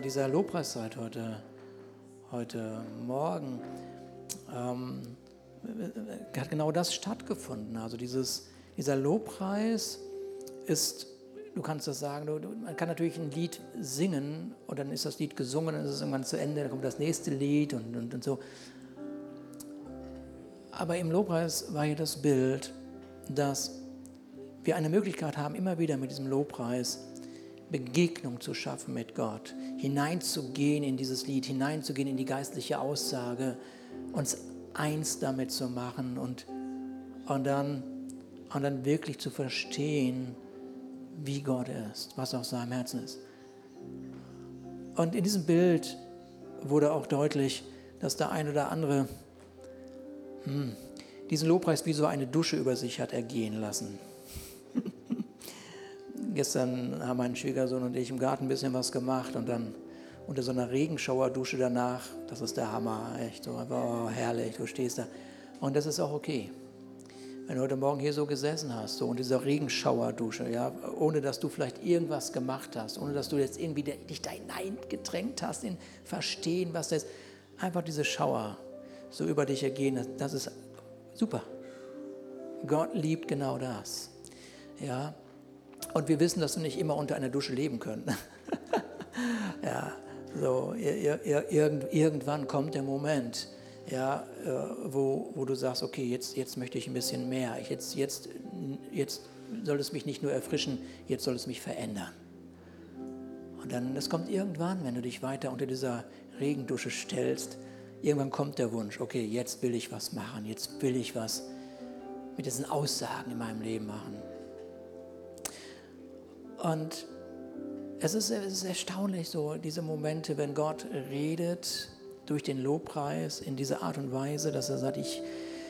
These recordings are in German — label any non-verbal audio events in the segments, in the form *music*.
dieser Lobpreiszeit heute, heute Morgen ähm, hat genau das stattgefunden. Also dieses, dieser Lobpreis ist, du kannst das sagen, du, man kann natürlich ein Lied singen und dann ist das Lied gesungen, dann ist es irgendwann zu Ende, dann kommt das nächste Lied und, und, und so. Aber im Lobpreis war hier das Bild, dass wir eine Möglichkeit haben, immer wieder mit diesem Lobpreis Begegnung zu schaffen mit Gott, hineinzugehen in dieses Lied, hineinzugehen in die geistliche Aussage, uns eins damit zu machen und, und, dann, und dann wirklich zu verstehen, wie Gott ist, was auf seinem Herzen ist. Und in diesem Bild wurde auch deutlich, dass der ein oder andere hm, diesen Lobpreis wie so eine Dusche über sich hat ergehen lassen. Gestern haben mein Schwiegersohn und ich im Garten ein bisschen was gemacht und dann unter so einer Regenschauerdusche danach, das ist der Hammer, echt so, oh, herrlich, du stehst da. Und das ist auch okay. Wenn du heute Morgen hier so gesessen hast, so in dieser Regenschauerdusche, ja, ohne dass du vielleicht irgendwas gemacht hast, ohne dass du jetzt irgendwie dich da hineingedrängt hast in Verstehen, was das ist, einfach diese Schauer so über dich ergehen, das ist super. Gott liebt genau das. Ja, und wir wissen, dass wir nicht immer unter einer Dusche leben können. *laughs* ja, so, ir, ir, irgend, irgendwann kommt der Moment, ja, äh, wo, wo du sagst, okay, jetzt, jetzt möchte ich ein bisschen mehr. Jetzt, jetzt, jetzt soll es mich nicht nur erfrischen, jetzt soll es mich verändern. Und dann, das kommt irgendwann, wenn du dich weiter unter dieser Regendusche stellst, irgendwann kommt der Wunsch, okay, jetzt will ich was machen, jetzt will ich was mit diesen Aussagen in meinem Leben machen. Und es ist, es ist erstaunlich so, diese Momente, wenn Gott redet durch den Lobpreis in dieser Art und Weise, dass er sagt, ich,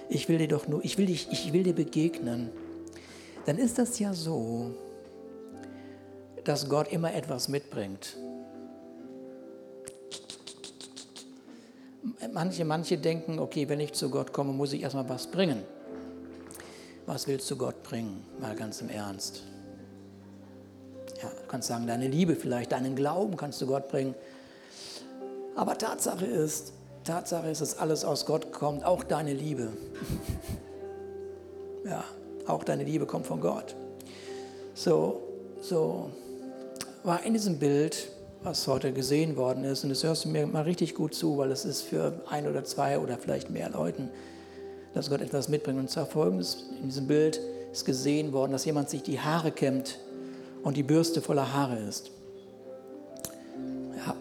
ich will dir doch nur, ich will, dich, ich will dir begegnen, dann ist das ja so, dass Gott immer etwas mitbringt. Manche, manche denken, okay, wenn ich zu Gott komme, muss ich erstmal was bringen. Was willst du Gott bringen? Mal ganz im Ernst. Ja, du kannst sagen, deine Liebe vielleicht, deinen Glauben kannst du Gott bringen. Aber Tatsache ist, Tatsache ist, dass alles aus Gott kommt, auch deine Liebe. *laughs* ja, auch deine Liebe kommt von Gott. So, so war in diesem Bild, was heute gesehen worden ist, und das hörst du mir mal richtig gut zu, weil es ist für ein oder zwei oder vielleicht mehr Leuten, dass Gott etwas mitbringt. Und zwar folgendes: In diesem Bild ist gesehen worden, dass jemand sich die Haare kämmt und die Bürste voller Haare ist. Ja.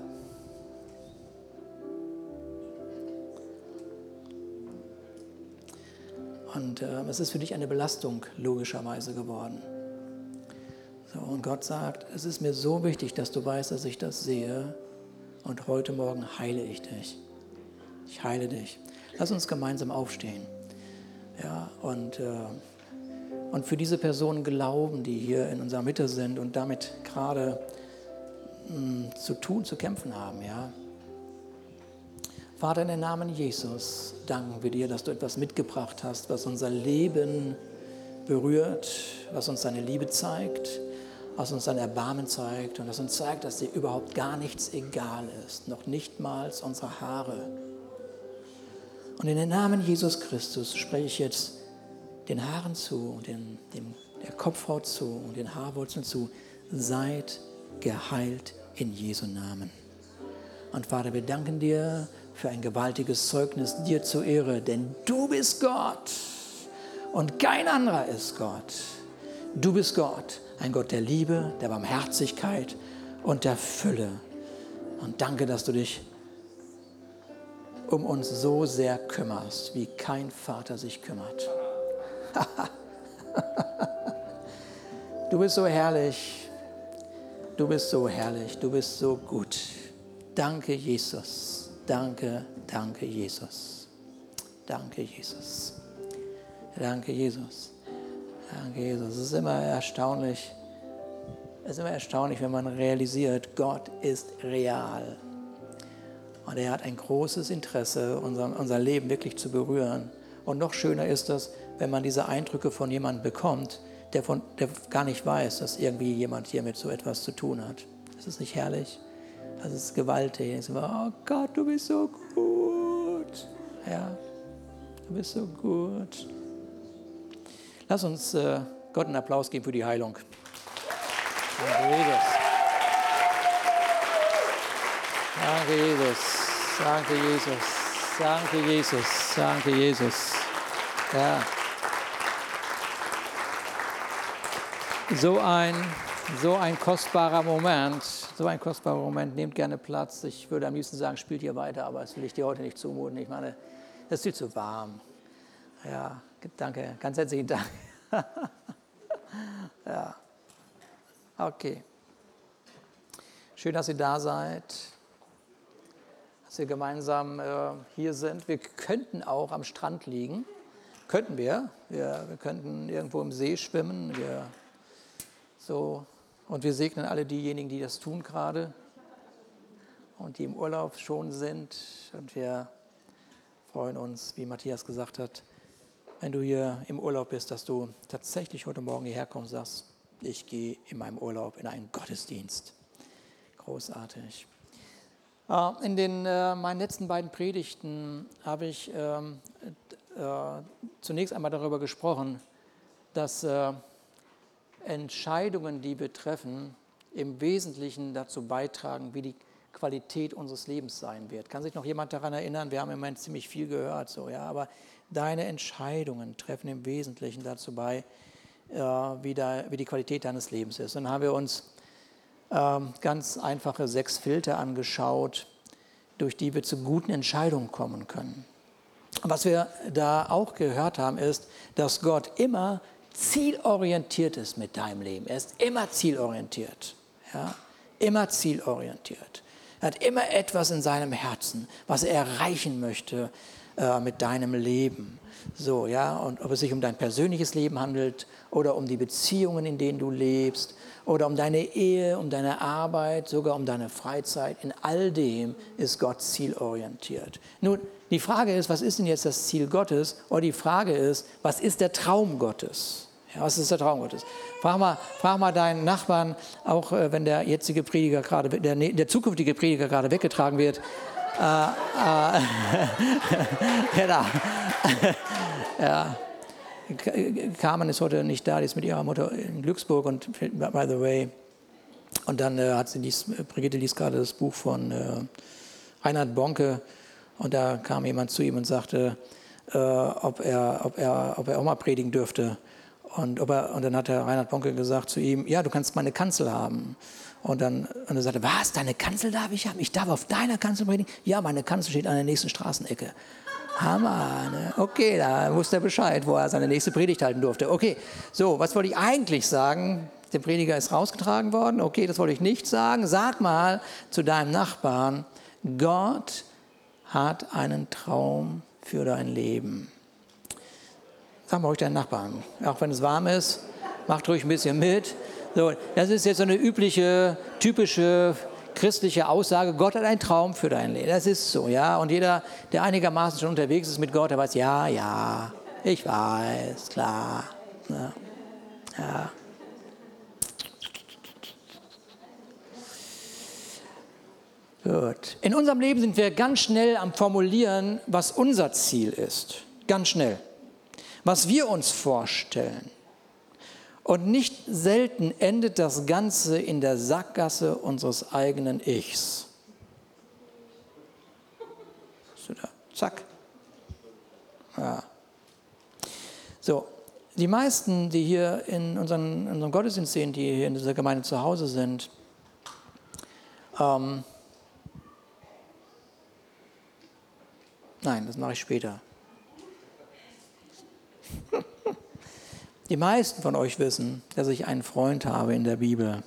Und äh, es ist für dich eine Belastung logischerweise geworden. So, und Gott sagt, es ist mir so wichtig, dass du weißt, dass ich das sehe. Und heute Morgen heile ich dich. Ich heile dich. Lass uns gemeinsam aufstehen. Ja, und äh, und für diese Personen glauben, die hier in unserer Mitte sind und damit gerade hm, zu tun, zu kämpfen haben. Ja. Vater, in den Namen Jesus danken wir dir, dass du etwas mitgebracht hast, was unser Leben berührt, was uns deine Liebe zeigt, was uns dein Erbarmen zeigt und das uns zeigt, dass dir überhaupt gar nichts egal ist, noch nicht mal unsere Haare. Und in den Namen Jesus Christus spreche ich jetzt den Haaren zu und dem, dem, der Kopfhaut zu und den Haarwurzeln zu. Seid geheilt in Jesu Namen. Und Vater, wir danken dir für ein gewaltiges Zeugnis dir zur Ehre, denn du bist Gott und kein anderer ist Gott. Du bist Gott, ein Gott der Liebe, der Barmherzigkeit und der Fülle. Und danke, dass du dich um uns so sehr kümmerst, wie kein Vater sich kümmert. *laughs* du bist so herrlich. Du bist so herrlich. Du bist so gut. Danke, Jesus. Danke, danke, Jesus. Danke, Jesus. Danke, Jesus. Danke, Jesus. Es ist immer erstaunlich. Es ist immer erstaunlich, wenn man realisiert, Gott ist real. Und er hat ein großes Interesse, unser, unser Leben wirklich zu berühren. Und noch schöner ist das, wenn man diese Eindrücke von jemandem bekommt, der, von, der gar nicht weiß, dass irgendwie jemand hier mit so etwas zu tun hat. Ist das nicht herrlich? Das ist gewaltig. Oh Gott, du bist so gut. Ja, du bist so gut. Lass uns äh, Gott einen Applaus geben für die Heilung. Danke, Jesus. Danke, Jesus. Danke, Jesus. Danke, Jesus. Danke, Jesus. Ja. So ein, so ein kostbarer Moment, so ein kostbarer Moment. Nehmt gerne Platz. Ich würde am liebsten sagen, spielt hier weiter, aber das will ich dir heute nicht zumuten. Ich meine, es ist viel zu warm. Ja, danke, ganz herzlichen Dank. *laughs* ja. Okay. Schön, dass ihr da seid, dass wir gemeinsam äh, hier sind. Wir könnten auch am Strand liegen. Könnten wir. wir. Wir könnten irgendwo im See schwimmen. Wir, so. Und wir segnen alle diejenigen, die das tun gerade und die im Urlaub schon sind. Und wir freuen uns, wie Matthias gesagt hat, wenn du hier im Urlaub bist, dass du tatsächlich heute Morgen hierher kommst und sagst, ich gehe in meinem Urlaub in einen Gottesdienst. Großartig. Äh, in den, äh, meinen letzten beiden Predigten habe ich ähm, äh, zunächst einmal darüber gesprochen, dass Entscheidungen, die wir treffen, im Wesentlichen dazu beitragen, wie die Qualität unseres Lebens sein wird. Kann sich noch jemand daran erinnern? Wir haben im Moment ziemlich viel gehört, so ja, aber deine Entscheidungen treffen im Wesentlichen dazu bei, äh, wie, da, wie, die Qualität deines Lebens ist. Dann haben wir uns äh, ganz einfache sechs Filter angeschaut, durch die wir zu guten Entscheidungen kommen können. Was wir da auch gehört haben, ist, dass Gott immer zielorientiert ist mit deinem Leben. Er ist immer zielorientiert. Ja? Immer zielorientiert. Er hat immer etwas in seinem Herzen, was er erreichen möchte äh, mit deinem Leben. So, ja, und ob es sich um dein persönliches Leben handelt oder um die Beziehungen, in denen du lebst oder um deine Ehe, um deine Arbeit, sogar um deine Freizeit, in all dem ist Gott zielorientiert. Nun, die Frage ist, was ist denn jetzt das Ziel Gottes? Oder die Frage ist, was ist der Traum Gottes? Ja, was ist der Traum Gottes? Frag mal, frag mal deinen Nachbarn, auch äh, wenn der jetzige Prediger gerade, der, der zukünftige Prediger gerade weggetragen wird, äh, äh, genau. *laughs* ja. *laughs* Carmen ist heute nicht da, die ist mit ihrer Mutter in Glücksburg und by the way. Und dann äh, hat sie liest, Brigitte liest gerade das Buch von äh, Reinhard Bonke und da kam jemand zu ihm und sagte, äh, ob, er, ob, er, ob er auch mal predigen dürfte. Und, er, und dann hat der Reinhard Bonke gesagt zu ihm, ja, du kannst meine Kanzel haben. Und dann und er sagte, was, deine Kanzel darf ich haben? Ich darf auf deiner Kanzel predigen? Ja, meine Kanzel steht an der nächsten Straßenecke. Hammer, ne? Okay, da wusste er Bescheid, wo er seine nächste Predigt halten durfte. Okay, so, was wollte ich eigentlich sagen? Der Prediger ist rausgetragen worden. Okay, das wollte ich nicht sagen. Sag mal zu deinem Nachbarn, Gott hat einen Traum für dein Leben. Sag mal euch deinen Nachbarn, auch wenn es warm ist, macht ruhig ein bisschen mit. So, das ist jetzt so eine übliche, typische christliche Aussage, Gott hat einen Traum für dein Leben. Das ist so, ja. Und jeder, der einigermaßen schon unterwegs ist mit Gott, der weiß, ja, ja, ich weiß, klar. Ja. ja. Gut. In unserem Leben sind wir ganz schnell am Formulieren, was unser Ziel ist. Ganz schnell. Was wir uns vorstellen. Und nicht selten endet das Ganze in der Sackgasse unseres eigenen Ichs. Zack. Ja. So, die meisten, die hier in unseren, in unserem Gottesdienst sehen, die hier in dieser Gemeinde zu Hause sind, ähm, nein, das mache ich später. *laughs* Die meisten von euch wissen, dass ich einen Freund habe in der Bibel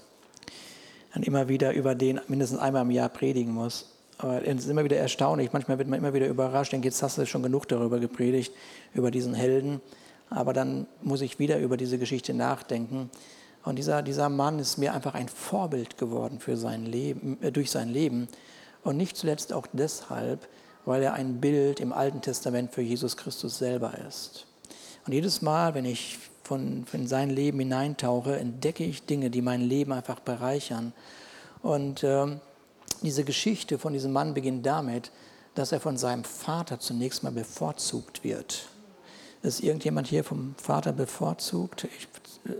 und immer wieder über den mindestens einmal im Jahr predigen muss. Aber es ist immer wieder erstaunlich. Manchmal wird man immer wieder überrascht. Denke, jetzt hast du schon genug darüber gepredigt, über diesen Helden. Aber dann muss ich wieder über diese Geschichte nachdenken. Und dieser, dieser Mann ist mir einfach ein Vorbild geworden für sein Leben, äh, durch sein Leben. Und nicht zuletzt auch deshalb, weil er ein Bild im Alten Testament für Jesus Christus selber ist. Und jedes Mal, wenn ich von, in sein Leben hineintauche, entdecke ich Dinge, die mein Leben einfach bereichern. Und ähm, Diese Geschichte von diesem Mann beginnt damit, dass er von seinem Vater zunächst mal bevorzugt wird. Ist irgendjemand hier vom Vater bevorzugt? Ich, äh,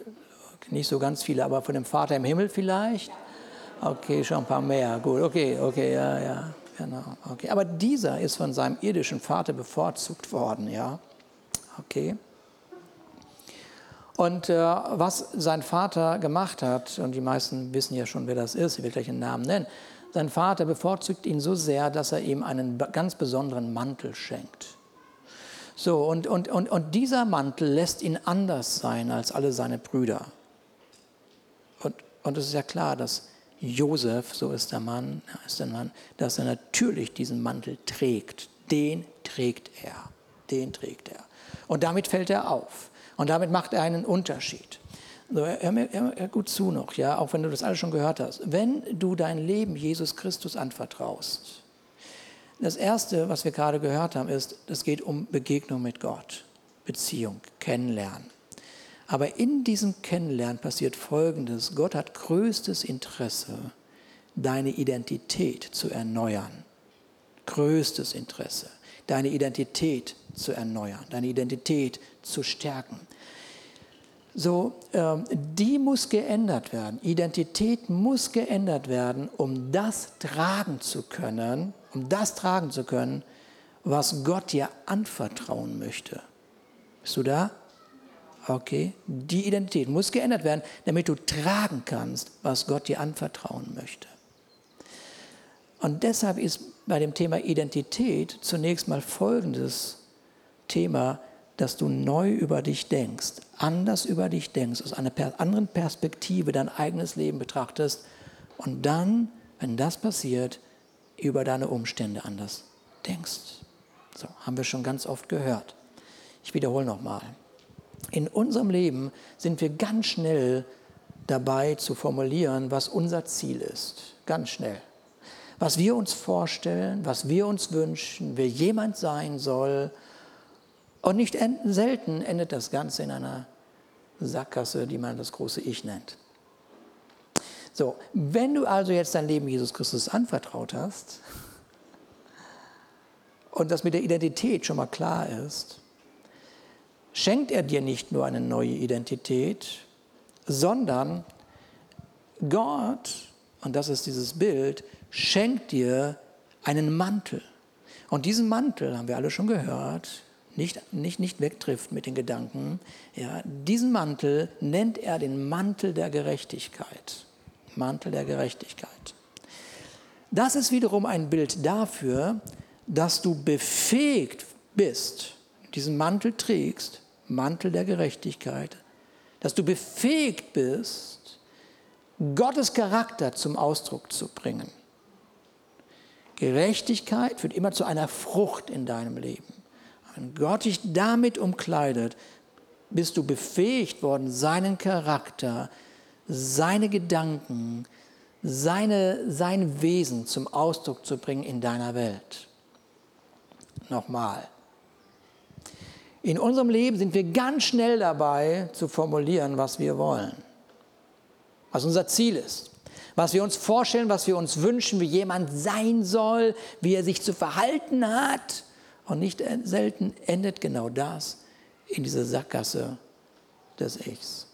nicht so ganz viele, aber von dem Vater im Himmel vielleicht? Okay, schon ein paar mehr. Gut, okay, okay, ja, ja, genau. Okay. Aber dieser ist von seinem irdischen Vater bevorzugt worden, ja. Okay. Und äh, was sein Vater gemacht hat, und die meisten wissen ja schon, wer das ist, ich will gleich einen Namen nennen, sein Vater bevorzugt ihn so sehr, dass er ihm einen ganz besonderen Mantel schenkt. So, und, und, und, und dieser Mantel lässt ihn anders sein als alle seine Brüder. Und, und es ist ja klar, dass Josef, so ist der Mann, ist der Mann, dass er natürlich diesen Mantel trägt. Den trägt er. Den trägt er. Und damit fällt er auf. Und damit macht er einen Unterschied. So, hör mir, hör gut zu noch, ja, auch wenn du das alles schon gehört hast. Wenn du dein Leben Jesus Christus anvertraust, das Erste, was wir gerade gehört haben, ist, es geht um Begegnung mit Gott, Beziehung, Kennenlernen. Aber in diesem Kennenlernen passiert Folgendes. Gott hat größtes Interesse, deine Identität zu erneuern. Größtes Interesse, deine Identität zu erneuern, deine Identität zu stärken. So, ähm, die muss geändert werden. Identität muss geändert werden, um das tragen zu können, um das tragen zu können, was Gott dir anvertrauen möchte. Bist du da? Okay, die Identität muss geändert werden, damit du tragen kannst, was Gott dir anvertrauen möchte. Und deshalb ist bei dem Thema Identität zunächst mal folgendes Thema dass du neu über dich denkst, anders über dich denkst, aus einer anderen Perspektive dein eigenes Leben betrachtest und dann, wenn das passiert, über deine Umstände anders denkst. So, haben wir schon ganz oft gehört. Ich wiederhole nochmal. In unserem Leben sind wir ganz schnell dabei zu formulieren, was unser Ziel ist. Ganz schnell. Was wir uns vorstellen, was wir uns wünschen, wer jemand sein soll, und nicht selten endet das Ganze in einer Sackgasse, die man das große Ich nennt. So, wenn du also jetzt dein Leben Jesus Christus anvertraut hast und das mit der Identität schon mal klar ist, schenkt er dir nicht nur eine neue Identität, sondern Gott, und das ist dieses Bild, schenkt dir einen Mantel. Und diesen Mantel, haben wir alle schon gehört, nicht, nicht, nicht wegtrifft mit den Gedanken. Ja, diesen Mantel nennt er den Mantel der Gerechtigkeit. Mantel der Gerechtigkeit. Das ist wiederum ein Bild dafür, dass du befähigt bist, diesen Mantel trägst, Mantel der Gerechtigkeit, dass du befähigt bist, Gottes Charakter zum Ausdruck zu bringen. Gerechtigkeit führt immer zu einer Frucht in deinem Leben. Wenn Gott dich damit umkleidet, bist du befähigt worden, seinen Charakter, seine Gedanken, seine, sein Wesen zum Ausdruck zu bringen in deiner Welt. Nochmal. In unserem Leben sind wir ganz schnell dabei zu formulieren, was wir wollen, was unser Ziel ist, was wir uns vorstellen, was wir uns wünschen, wie jemand sein soll, wie er sich zu verhalten hat. Und nicht selten endet genau das in dieser Sackgasse des Ichs.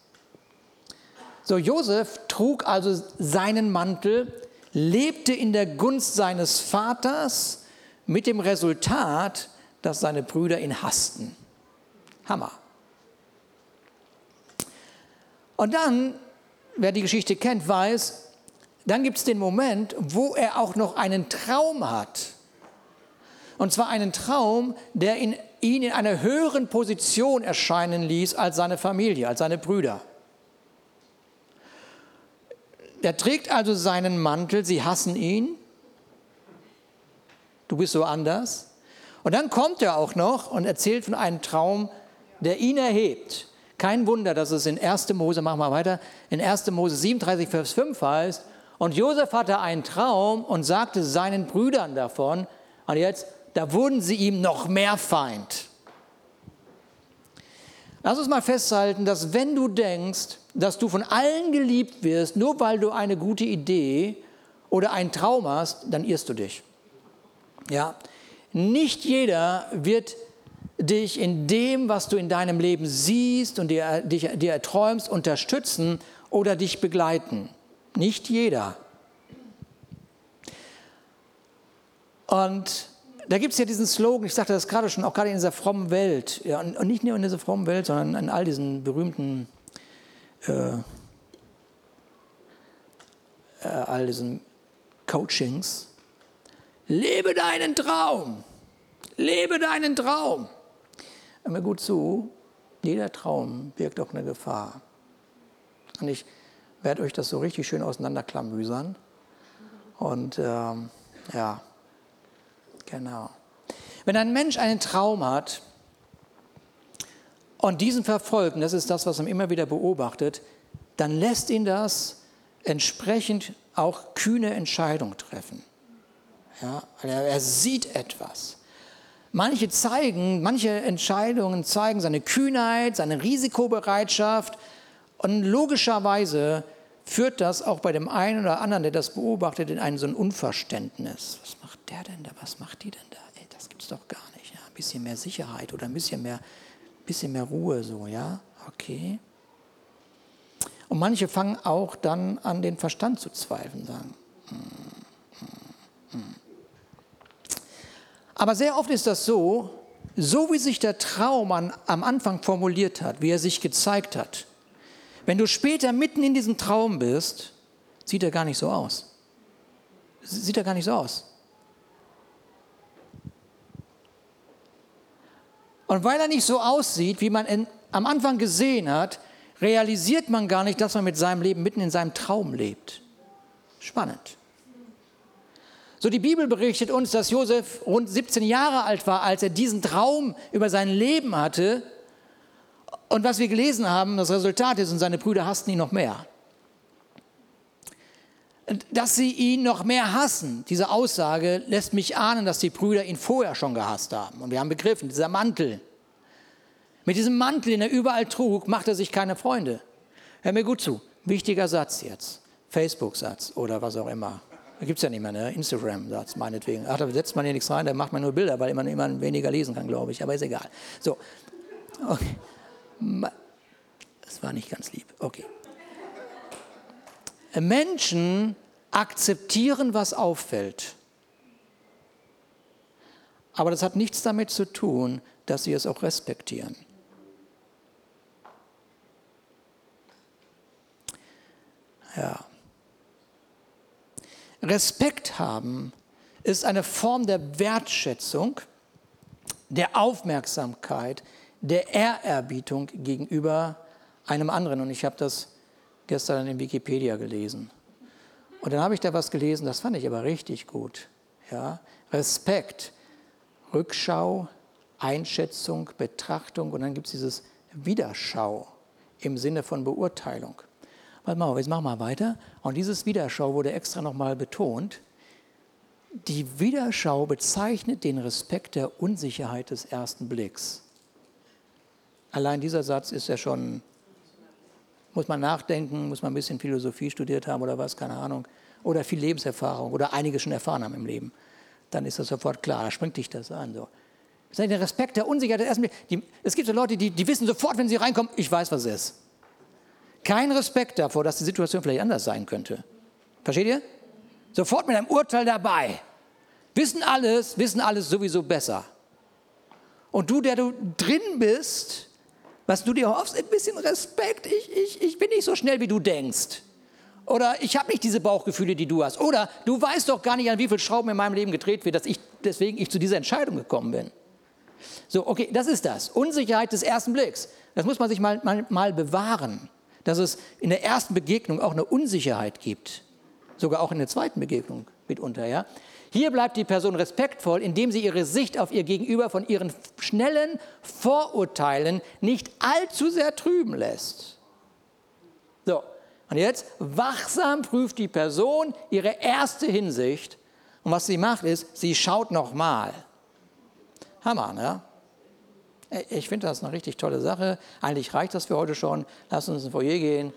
So, Josef trug also seinen Mantel, lebte in der Gunst seines Vaters mit dem Resultat, dass seine Brüder ihn hassten. Hammer. Und dann, wer die Geschichte kennt, weiß, dann gibt es den Moment, wo er auch noch einen Traum hat. Und zwar einen Traum, der ihn, ihn in einer höheren Position erscheinen ließ als seine Familie, als seine Brüder. Er trägt also seinen Mantel, sie hassen ihn. Du bist so anders. Und dann kommt er auch noch und erzählt von einem Traum, der ihn erhebt. Kein Wunder, dass es in 1. Mose, machen wir weiter, in 1. Mose 37, Vers 5 heißt, und Josef hatte einen Traum und sagte seinen Brüdern davon, und jetzt, da wurden sie ihm noch mehr Feind. Lass uns mal festhalten, dass wenn du denkst, dass du von allen geliebt wirst, nur weil du eine gute Idee oder einen Traum hast, dann irrst du dich. Ja? Nicht jeder wird dich in dem, was du in deinem Leben siehst und dir, dich, dir erträumst, unterstützen oder dich begleiten. Nicht jeder. Und da gibt es ja diesen Slogan, ich sagte das gerade schon, auch gerade in dieser frommen Welt, ja, und nicht nur in dieser frommen Welt, sondern in all diesen berühmten, äh, äh, all diesen Coachings. Lebe deinen Traum, lebe deinen Traum. Hör mir gut zu, jeder Traum birgt auch eine Gefahr. Und ich werde euch das so richtig schön auseinanderklamüsern. Und ähm, ja, Genau. Wenn ein Mensch einen Traum hat und diesen verfolgt, und das ist das, was man immer wieder beobachtet, dann lässt ihn das entsprechend auch kühne Entscheidungen treffen. Ja, er, sieht etwas. Manche zeigen, manche Entscheidungen zeigen seine Kühnheit, seine Risikobereitschaft und logischerweise führt das auch bei dem einen oder anderen, der das beobachtet, in ein so ein Unverständnis. Was der denn da? Was macht die denn da? Ey, das gibt's doch gar nicht. Ja? Ein bisschen mehr Sicherheit oder ein bisschen mehr, bisschen mehr Ruhe so, ja? Okay. Und manche fangen auch dann an, den Verstand zu zweifeln, sagen. Hm, hm, hm. Aber sehr oft ist das so, so wie sich der Traum an, am Anfang formuliert hat, wie er sich gezeigt hat, wenn du später mitten in diesem Traum bist, sieht er gar nicht so aus. Sieht er gar nicht so aus. Und weil er nicht so aussieht, wie man in, am Anfang gesehen hat, realisiert man gar nicht, dass man mit seinem Leben mitten in seinem Traum lebt. Spannend. So, die Bibel berichtet uns, dass Josef rund 17 Jahre alt war, als er diesen Traum über sein Leben hatte und was wir gelesen haben, das Resultat ist, und seine Brüder hassten ihn noch mehr. Dass sie ihn noch mehr hassen, diese Aussage lässt mich ahnen, dass die Brüder ihn vorher schon gehasst haben. Und wir haben begriffen, dieser Mantel. Mit diesem Mantel, den er überall trug, macht er sich keine Freunde. Hör mir gut zu. Wichtiger Satz jetzt. Facebook-Satz oder was auch immer. Da gibt es ja nicht mehr, ne? Instagram-Satz meinetwegen. Ach, da setzt man hier nichts rein, da macht man nur Bilder, weil man immer weniger lesen kann, glaube ich. Aber ist egal. So. Okay. Das war nicht ganz lieb. Okay. Menschen akzeptieren, was auffällt. Aber das hat nichts damit zu tun, dass sie es auch respektieren. Ja. Respekt haben ist eine Form der Wertschätzung, der Aufmerksamkeit, der Ehrerbietung gegenüber einem anderen. Und ich habe das gestern in Wikipedia gelesen. Und dann habe ich da was gelesen, das fand ich aber richtig gut. Ja? Respekt, Rückschau, Einschätzung, Betrachtung und dann gibt es dieses Widerschau im Sinne von Beurteilung. Warte mal, jetzt machen wir weiter. Und dieses Widerschau wurde extra nochmal betont. Die Widerschau bezeichnet den Respekt der Unsicherheit des ersten Blicks. Allein dieser Satz ist ja schon, muss man nachdenken, muss man ein bisschen Philosophie studiert haben oder was, keine Ahnung, oder viel Lebenserfahrung oder einiges schon erfahren haben im Leben. Dann ist das sofort klar, da springt dich das an. So. Das der Respekt der Unsicherheit. Der die, es gibt so Leute, die, die wissen sofort, wenn sie reinkommen, ich weiß, was es ist. Kein Respekt davor, dass die Situation vielleicht anders sein könnte. Versteht ihr? Sofort mit einem Urteil dabei. Wissen alles, wissen alles sowieso besser. Und du, der du drin bist, was du dir hoffst, ein bisschen Respekt. Ich, ich, ich bin nicht so schnell, wie du denkst. Oder ich habe nicht diese Bauchgefühle, die du hast. Oder du weißt doch gar nicht, an wie viel Schrauben in meinem Leben gedreht wird, dass ich deswegen ich zu dieser Entscheidung gekommen bin. So, okay, das ist das. Unsicherheit des ersten Blicks. Das muss man sich mal, mal, mal bewahren. Dass es in der ersten Begegnung auch eine Unsicherheit gibt. Sogar auch in der zweiten Begegnung mitunter, ja. Hier bleibt die Person respektvoll, indem sie ihre Sicht auf ihr Gegenüber von ihren schnellen Vorurteilen nicht allzu sehr trüben lässt. So, und jetzt wachsam prüft die Person ihre erste Hinsicht. Und was sie macht, ist, sie schaut nochmal. Hammer, ne? Ich finde das eine richtig tolle Sache. Eigentlich reicht das für heute schon. Lass uns ins Foyer gehen.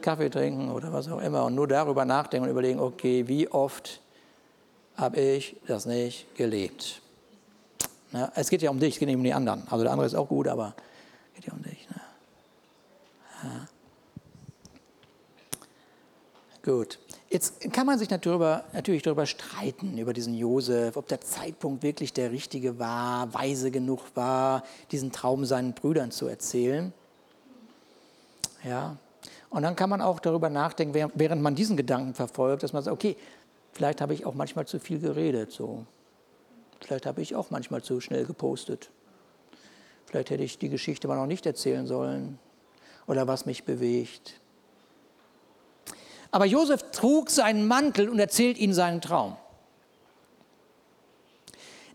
Kaffee trinken oder was auch immer und nur darüber nachdenken und überlegen, okay, wie oft habe ich das nicht gelebt? Ja, es geht ja um dich, es geht nicht um die anderen. Also der andere ist auch gut, aber es geht ja um dich. Ne? Ja. Gut. Jetzt kann man sich darüber, natürlich darüber streiten, über diesen Josef, ob der Zeitpunkt wirklich der richtige war, weise genug war, diesen Traum seinen Brüdern zu erzählen. Ja. Und dann kann man auch darüber nachdenken, während man diesen Gedanken verfolgt, dass man sagt, okay, vielleicht habe ich auch manchmal zu viel geredet. So. Vielleicht habe ich auch manchmal zu schnell gepostet. Vielleicht hätte ich die Geschichte mal noch nicht erzählen sollen oder was mich bewegt. Aber Josef trug seinen Mantel und erzählt ihnen seinen Traum.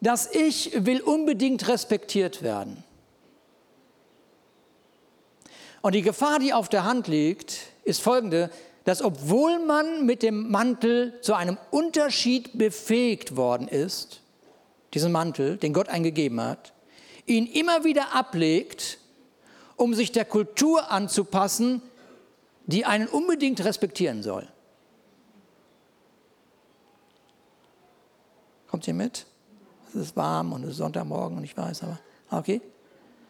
Das Ich will unbedingt respektiert werden. Und die Gefahr, die auf der Hand liegt, ist folgende, dass obwohl man mit dem Mantel zu einem Unterschied befähigt worden ist, diesen Mantel, den Gott eingegeben hat, ihn immer wieder ablegt, um sich der Kultur anzupassen, die einen unbedingt respektieren soll. Kommt ihr mit? Es ist warm und es ist Sonntagmorgen und ich weiß, aber okay.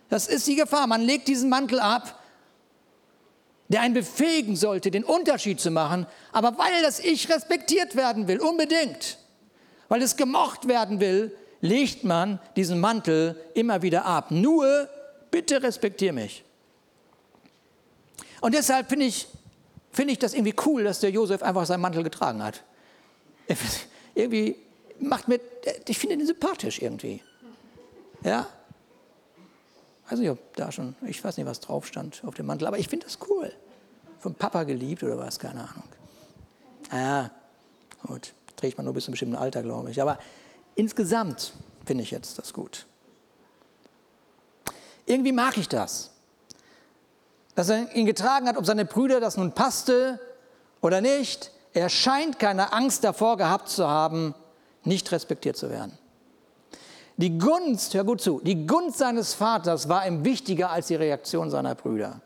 Das ist die Gefahr. Man legt diesen Mantel ab, der einen befähigen sollte, den Unterschied zu machen, aber weil das Ich respektiert werden will, unbedingt, weil es gemocht werden will, legt man diesen Mantel immer wieder ab. Nur, bitte respektier mich. Und deshalb finde ich, find ich das irgendwie cool, dass der Josef einfach seinen Mantel getragen hat. *laughs* Irgendwie macht mir, ich finde ihn sympathisch irgendwie. Ja? Also ich da schon, ich weiß nicht, was drauf stand auf dem Mantel, aber ich finde das cool. Vom Papa geliebt oder was, keine Ahnung. Ja, gut, trägt man nur bis zu einem bestimmten Alter, glaube ich. Aber insgesamt finde ich jetzt das gut. Irgendwie mag ich das dass er ihn getragen hat, ob seine Brüder das nun passte oder nicht. Er scheint keine Angst davor gehabt zu haben, nicht respektiert zu werden. Die Gunst, hör gut zu, die Gunst seines Vaters war ihm wichtiger als die Reaktion seiner Brüder.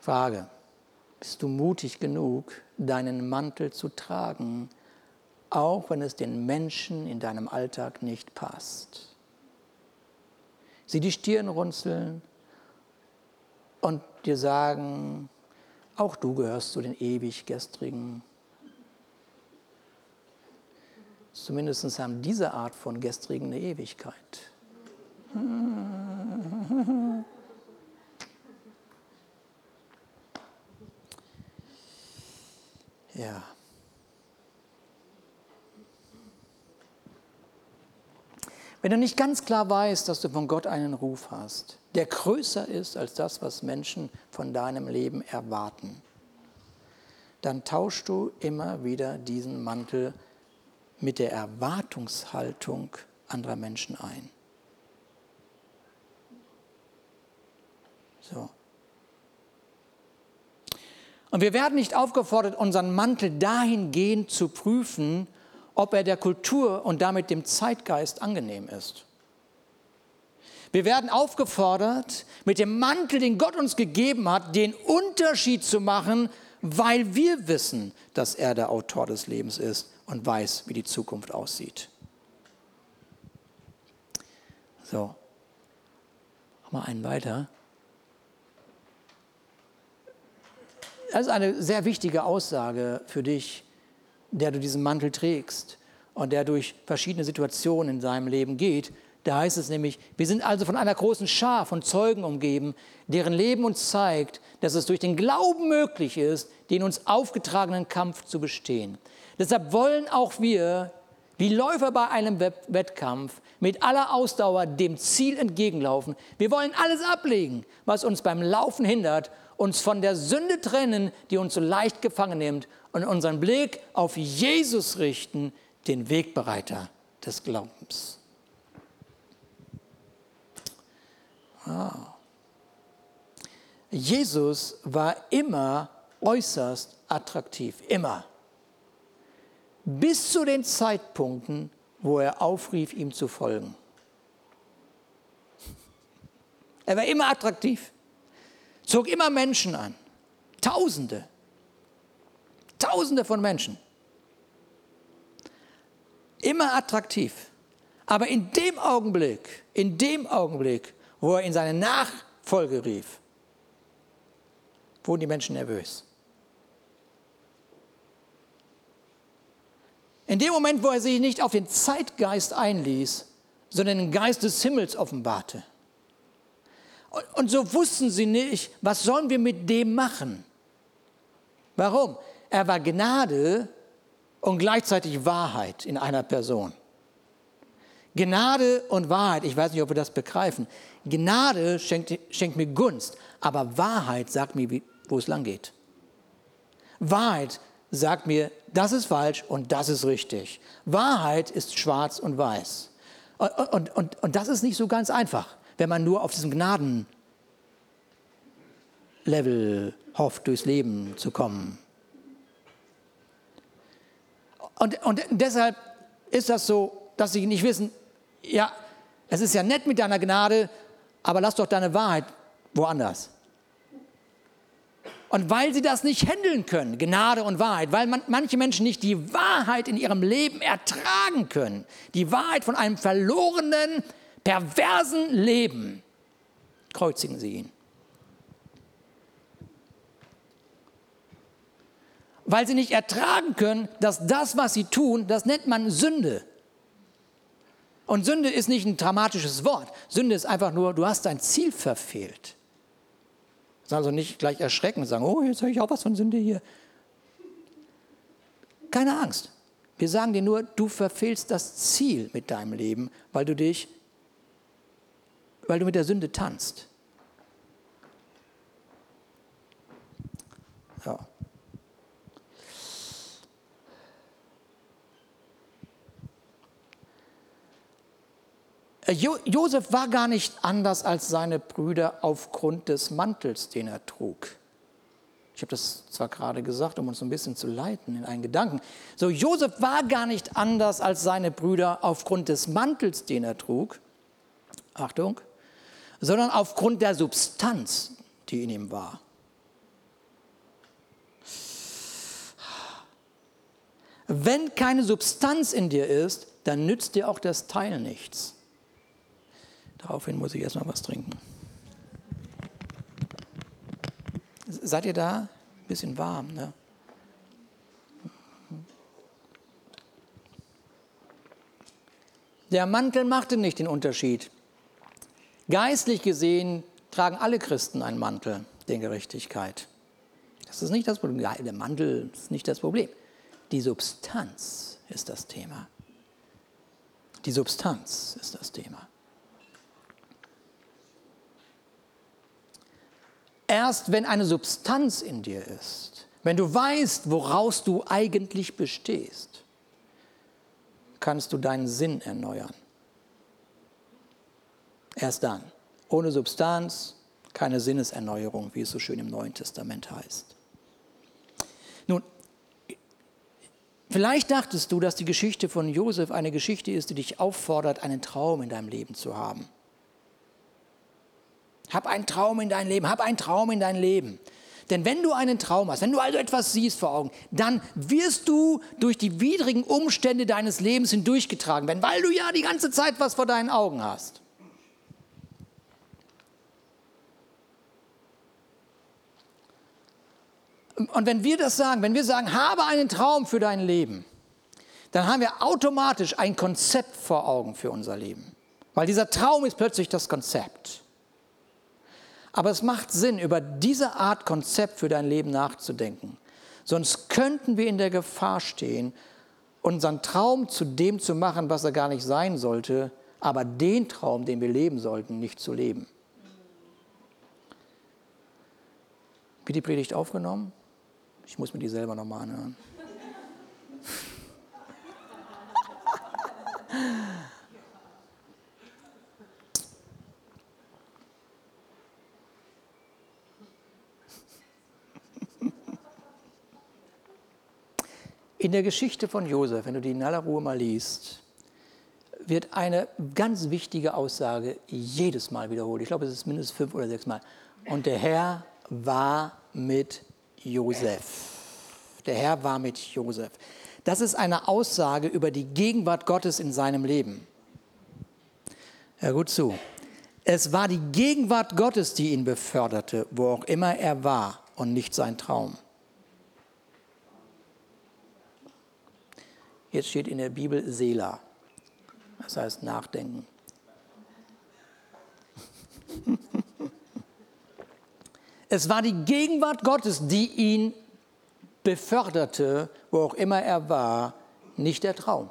Frage, bist du mutig genug, deinen Mantel zu tragen, auch wenn es den Menschen in deinem Alltag nicht passt? sie die Stirn runzeln und dir sagen, auch du gehörst zu den ewig Gestrigen. Zumindest haben diese Art von Gestrigen eine Ewigkeit. *laughs* Ja. Wenn du nicht ganz klar weißt, dass du von Gott einen Ruf hast, der größer ist als das, was Menschen von deinem Leben erwarten, dann tauschst du immer wieder diesen Mantel mit der Erwartungshaltung anderer Menschen ein. So. Und wir werden nicht aufgefordert, unseren Mantel dahingehend zu prüfen, ob er der Kultur und damit dem Zeitgeist angenehm ist. Wir werden aufgefordert, mit dem Mantel, den Gott uns gegeben hat, den Unterschied zu machen, weil wir wissen, dass er der Autor des Lebens ist und weiß, wie die Zukunft aussieht. So, mal einen weiter. Das ist eine sehr wichtige Aussage für dich der du diesen Mantel trägst und der durch verschiedene Situationen in seinem Leben geht. Da heißt es nämlich, wir sind also von einer großen Schar von Zeugen umgeben, deren Leben uns zeigt, dass es durch den Glauben möglich ist, den uns aufgetragenen Kampf zu bestehen. Deshalb wollen auch wir, wie Läufer bei einem Wettkampf, mit aller Ausdauer dem Ziel entgegenlaufen. Wir wollen alles ablegen, was uns beim Laufen hindert, uns von der Sünde trennen, die uns so leicht gefangen nimmt und unseren Blick auf Jesus richten, den Wegbereiter des Glaubens. Wow. Jesus war immer äußerst attraktiv, immer. Bis zu den Zeitpunkten, wo er aufrief, ihm zu folgen. Er war immer attraktiv. zog immer Menschen an. Tausende. Tausende von Menschen. Immer attraktiv. Aber in dem Augenblick, in dem Augenblick, wo er in seine Nachfolge rief, wurden die Menschen nervös. In dem Moment, wo er sich nicht auf den Zeitgeist einließ, sondern den Geist des Himmels offenbarte. Und so wussten sie nicht, was sollen wir mit dem machen? Warum? Er war Gnade und gleichzeitig Wahrheit in einer Person. Gnade und Wahrheit, ich weiß nicht, ob wir das begreifen. Gnade schenkt, schenkt mir Gunst, aber Wahrheit sagt mir, wo es lang geht. Wahrheit sagt mir, das ist falsch und das ist richtig. Wahrheit ist schwarz und weiß. Und, und, und, und das ist nicht so ganz einfach, wenn man nur auf diesem Gnadenlevel hofft, durchs Leben zu kommen. Und, und deshalb ist das so, dass sie nicht wissen, ja, es ist ja nett mit deiner Gnade, aber lass doch deine Wahrheit woanders. Und weil sie das nicht handeln können, Gnade und Wahrheit, weil man, manche Menschen nicht die Wahrheit in ihrem Leben ertragen können, die Wahrheit von einem verlorenen, perversen Leben, kreuzigen sie ihn. Weil sie nicht ertragen können, dass das, was sie tun, das nennt man Sünde. Und Sünde ist nicht ein dramatisches Wort. Sünde ist einfach nur, du hast dein Ziel verfehlt. Also nicht gleich erschrecken und sagen, oh, jetzt höre ich auch was von Sünde hier. Keine Angst. Wir sagen dir nur, du verfehlst das Ziel mit deinem Leben, weil du dich, weil du mit der Sünde tanzt. Jo Josef war gar nicht anders als seine Brüder aufgrund des Mantels, den er trug. Ich habe das zwar gerade gesagt, um uns ein bisschen zu leiten in einen Gedanken. So, Josef war gar nicht anders als seine Brüder aufgrund des Mantels, den er trug. Achtung, sondern aufgrund der Substanz, die in ihm war. Wenn keine Substanz in dir ist, dann nützt dir auch das Teil nichts. Daraufhin muss ich erstmal was trinken. Seid ihr da? Ein bisschen warm, ne? Der Mantel machte nicht den Unterschied. Geistlich gesehen tragen alle Christen einen Mantel der Gerechtigkeit. Das ist nicht das Problem. Der Mantel ist nicht das Problem. Die Substanz ist das Thema. Die Substanz ist das Thema. Erst wenn eine Substanz in dir ist, wenn du weißt, woraus du eigentlich bestehst, kannst du deinen Sinn erneuern. Erst dann. Ohne Substanz keine Sinneserneuerung, wie es so schön im Neuen Testament heißt. Nun, vielleicht dachtest du, dass die Geschichte von Josef eine Geschichte ist, die dich auffordert, einen Traum in deinem Leben zu haben. Hab einen Traum in dein Leben, hab einen Traum in dein Leben. Denn wenn du einen Traum hast, wenn du also etwas siehst vor Augen, dann wirst du durch die widrigen Umstände deines Lebens hindurchgetragen werden, weil du ja die ganze Zeit was vor deinen Augen hast. Und wenn wir das sagen, wenn wir sagen, habe einen Traum für dein Leben, dann haben wir automatisch ein Konzept vor Augen für unser Leben. Weil dieser Traum ist plötzlich das Konzept. Aber es macht Sinn, über diese Art Konzept für dein Leben nachzudenken. Sonst könnten wir in der Gefahr stehen, unseren Traum zu dem zu machen, was er gar nicht sein sollte, aber den Traum, den wir leben sollten, nicht zu leben. Wie die Predigt aufgenommen? Ich muss mir die selber nochmal anhören. In der Geschichte von Josef, wenn du die in aller Ruhe mal liest, wird eine ganz wichtige Aussage jedes Mal wiederholt. Ich glaube, es ist mindestens fünf oder sechs Mal. Und der Herr war mit Josef. Der Herr war mit Josef. Das ist eine Aussage über die Gegenwart Gottes in seinem Leben. Hör gut zu. Es war die Gegenwart Gottes, die ihn beförderte, wo auch immer er war und nicht sein Traum. Jetzt steht in der Bibel Sela. Das heißt Nachdenken. *laughs* Es war die Gegenwart Gottes, die ihn beförderte, wo auch immer er war, nicht der Traum.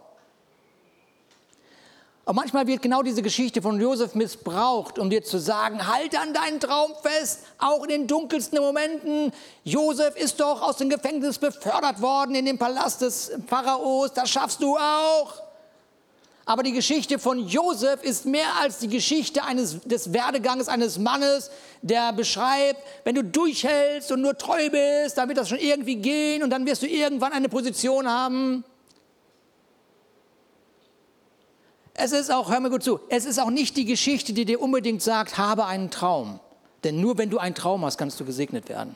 Und manchmal wird genau diese Geschichte von Josef missbraucht, um dir zu sagen, halt an deinen Traum fest, auch in den dunkelsten Momenten. Josef ist doch aus dem Gefängnis befördert worden in den Palast des Pharaos, das schaffst du auch. Aber die Geschichte von Josef ist mehr als die Geschichte eines, des Werdegangs eines Mannes, der beschreibt, wenn du durchhältst und nur treu bist, dann wird das schon irgendwie gehen und dann wirst du irgendwann eine Position haben. Es ist auch, hör mir gut zu, es ist auch nicht die Geschichte, die dir unbedingt sagt, habe einen Traum. Denn nur wenn du einen Traum hast, kannst du gesegnet werden.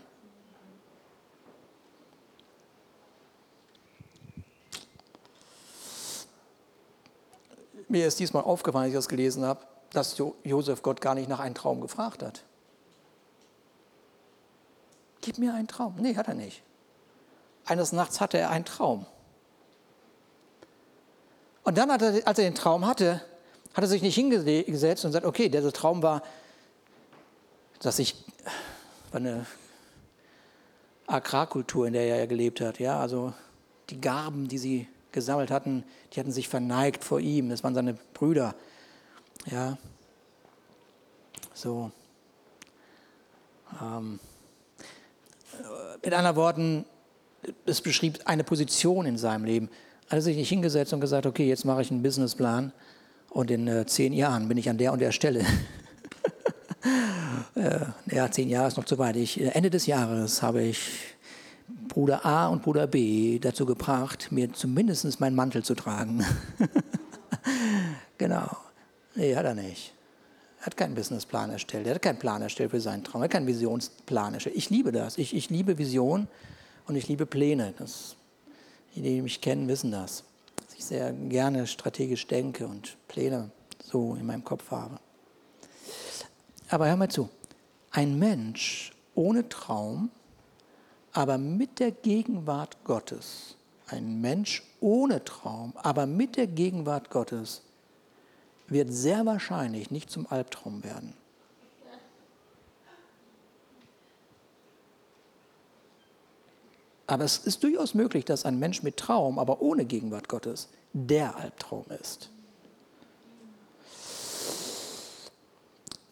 Mir ist diesmal aufgefallen, als ich das gelesen habe, dass Josef Gott gar nicht nach einem Traum gefragt hat. Gib mir einen Traum. Nee, hat er nicht. Eines Nachts hatte er einen Traum. Und dann, er, als er den Traum hatte, hat er sich nicht hingesetzt und gesagt, okay, der Traum war, dass ich war eine Agrarkultur, in der er gelebt hat. Ja, also die Garben, die sie gesammelt hatten, die hatten sich verneigt vor ihm. Das waren seine Brüder. Ja, so. Ähm, mit anderen Worten, es beschrieb eine Position in seinem Leben hat er sich nicht hingesetzt und gesagt, okay, jetzt mache ich einen Businessplan und in äh, zehn Jahren bin ich an der und der Stelle. *laughs* äh, ja, zehn Jahre ist noch zu weit. Ich, äh, Ende des Jahres habe ich Bruder A und Bruder B dazu gebracht, mir zumindest meinen Mantel zu tragen. *laughs* genau. Nee, hat er nicht. Er hat keinen Businessplan erstellt. Er hat keinen Plan erstellt für seinen Traum. Er hat keinen Visionsplan erstellt. Ich liebe das. Ich, ich liebe Vision und ich liebe Pläne. Das die, die mich kennen, wissen das. Dass ich sehr gerne strategisch denke und Pläne so in meinem Kopf habe. Aber hör mal zu. Ein Mensch ohne Traum, aber mit der Gegenwart Gottes. Ein Mensch ohne Traum, aber mit der Gegenwart Gottes wird sehr wahrscheinlich nicht zum Albtraum werden. Aber es ist durchaus möglich, dass ein Mensch mit Traum, aber ohne Gegenwart Gottes, der Albtraum ist.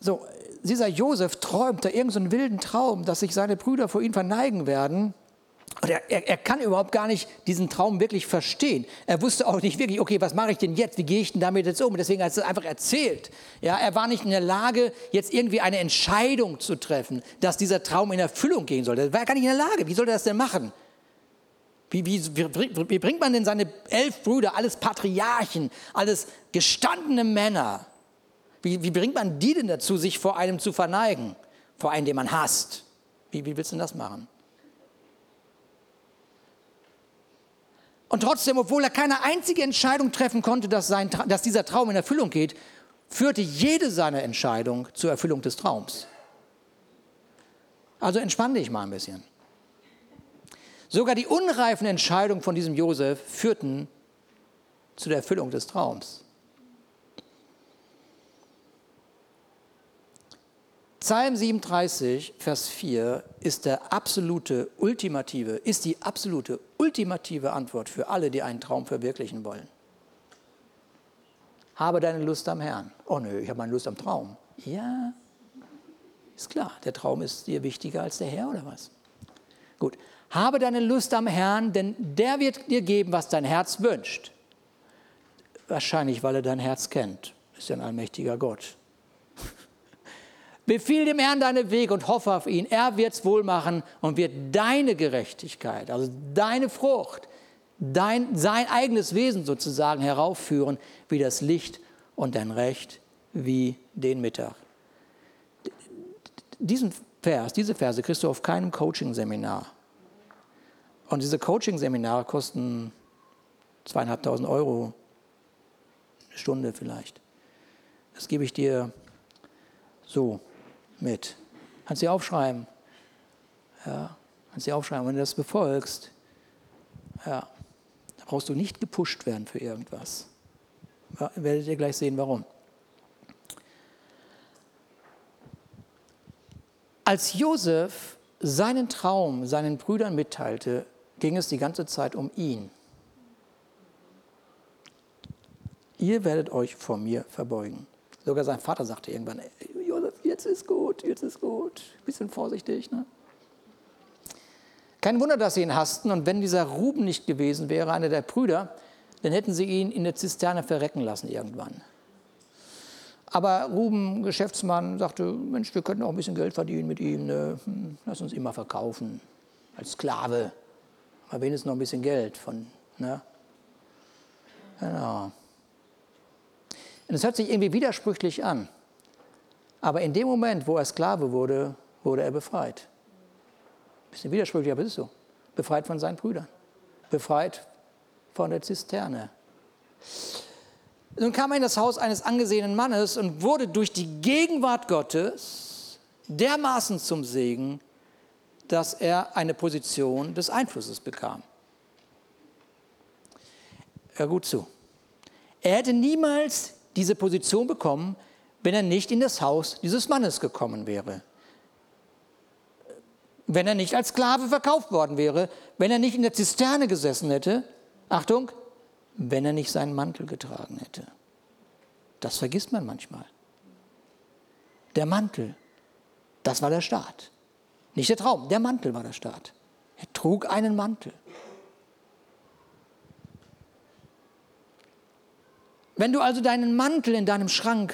So, dieser Josef träumt da irgendeinen so wilden Traum, dass sich seine Brüder vor ihm verneigen werden. Und er, er, er, kann überhaupt gar nicht diesen Traum wirklich verstehen. Er wusste auch nicht wirklich, okay, was mache ich denn jetzt? Wie gehe ich denn damit jetzt um? Deswegen hat er es einfach erzählt. Ja, er war nicht in der Lage, jetzt irgendwie eine Entscheidung zu treffen, dass dieser Traum in Erfüllung gehen soll. Er war gar nicht in der Lage. Wie soll er das denn machen? Wie, wie, wie, bringt man denn seine elf Brüder, alles Patriarchen, alles gestandene Männer, wie, wie bringt man die denn dazu, sich vor einem zu verneigen, vor einem, den man hasst? Wie, wie willst du denn das machen? Und trotzdem, obwohl er keine einzige Entscheidung treffen konnte, dass, sein, dass dieser Traum in Erfüllung geht, führte jede seiner Entscheidungen zur Erfüllung des Traums. Also entspann dich mal ein bisschen. Sogar die unreifen Entscheidungen von diesem Josef führten zu der Erfüllung des Traums. Psalm 37, Vers 4 ist der absolute, ultimative, ist die absolute, ultimative Antwort für alle, die einen Traum verwirklichen wollen. Habe deine Lust am Herrn. Oh nö, ich habe meine Lust am Traum. Ja, ist klar, der Traum ist dir wichtiger als der Herr oder was? Gut, habe deine Lust am Herrn, denn der wird dir geben, was dein Herz wünscht. Wahrscheinlich, weil er dein Herz kennt. Ist ja ein allmächtiger Gott. Befiehl dem Herrn deine Wege und hoffe auf ihn. Er wird es wohl machen und wird deine Gerechtigkeit, also deine Frucht, dein, sein eigenes Wesen sozusagen heraufführen, wie das Licht und dein Recht wie den Mittag. Diesen Vers, diese Verse kriegst du auf keinem Coaching-Seminar. Und diese Coaching-Seminare kosten zweieinhalbtausend Euro, eine Stunde vielleicht. Das gebe ich dir so mit. Kannst du aufschreiben. Ja, kannst du aufschreiben. Wenn du das befolgst, ja, da brauchst du nicht gepusht werden für irgendwas. Werdet ihr gleich sehen, warum. Als Josef seinen Traum seinen Brüdern mitteilte, ging es die ganze Zeit um ihn. Ihr werdet euch vor mir verbeugen. Sogar sein Vater sagte irgendwann, Josef, jetzt ist gut, jetzt ist gut. Bisschen vorsichtig. Ne? Kein Wunder, dass sie ihn hassten. Und wenn dieser Ruben nicht gewesen wäre, einer der Brüder, dann hätten sie ihn in der Zisterne verrecken lassen irgendwann. Aber Ruben, Geschäftsmann, sagte, Mensch, wir könnten auch ein bisschen Geld verdienen mit ihm. Ne? Hm, lass uns immer verkaufen, als Sklave. Aber wenigstens noch ein bisschen Geld von, ne? Genau. Und es hört sich irgendwie widersprüchlich an. Aber in dem Moment, wo er Sklave wurde, wurde er befreit. Ein bisschen widersprüchlich, aber es ist so. Befreit von seinen Brüdern. Befreit von der Zisterne. Nun kam er in das Haus eines angesehenen Mannes und wurde durch die Gegenwart Gottes dermaßen zum Segen, dass er eine Position des Einflusses bekam. Hör gut zu. Er hätte niemals diese Position bekommen, wenn er nicht in das Haus dieses Mannes gekommen wäre. Wenn er nicht als Sklave verkauft worden wäre, wenn er nicht in der Zisterne gesessen hätte, Achtung, wenn er nicht seinen Mantel getragen hätte. Das vergisst man manchmal. Der Mantel, das war der Staat. Nicht der Traum, der Mantel war der Staat. Er trug einen Mantel. Wenn du also deinen Mantel in deinem Schrank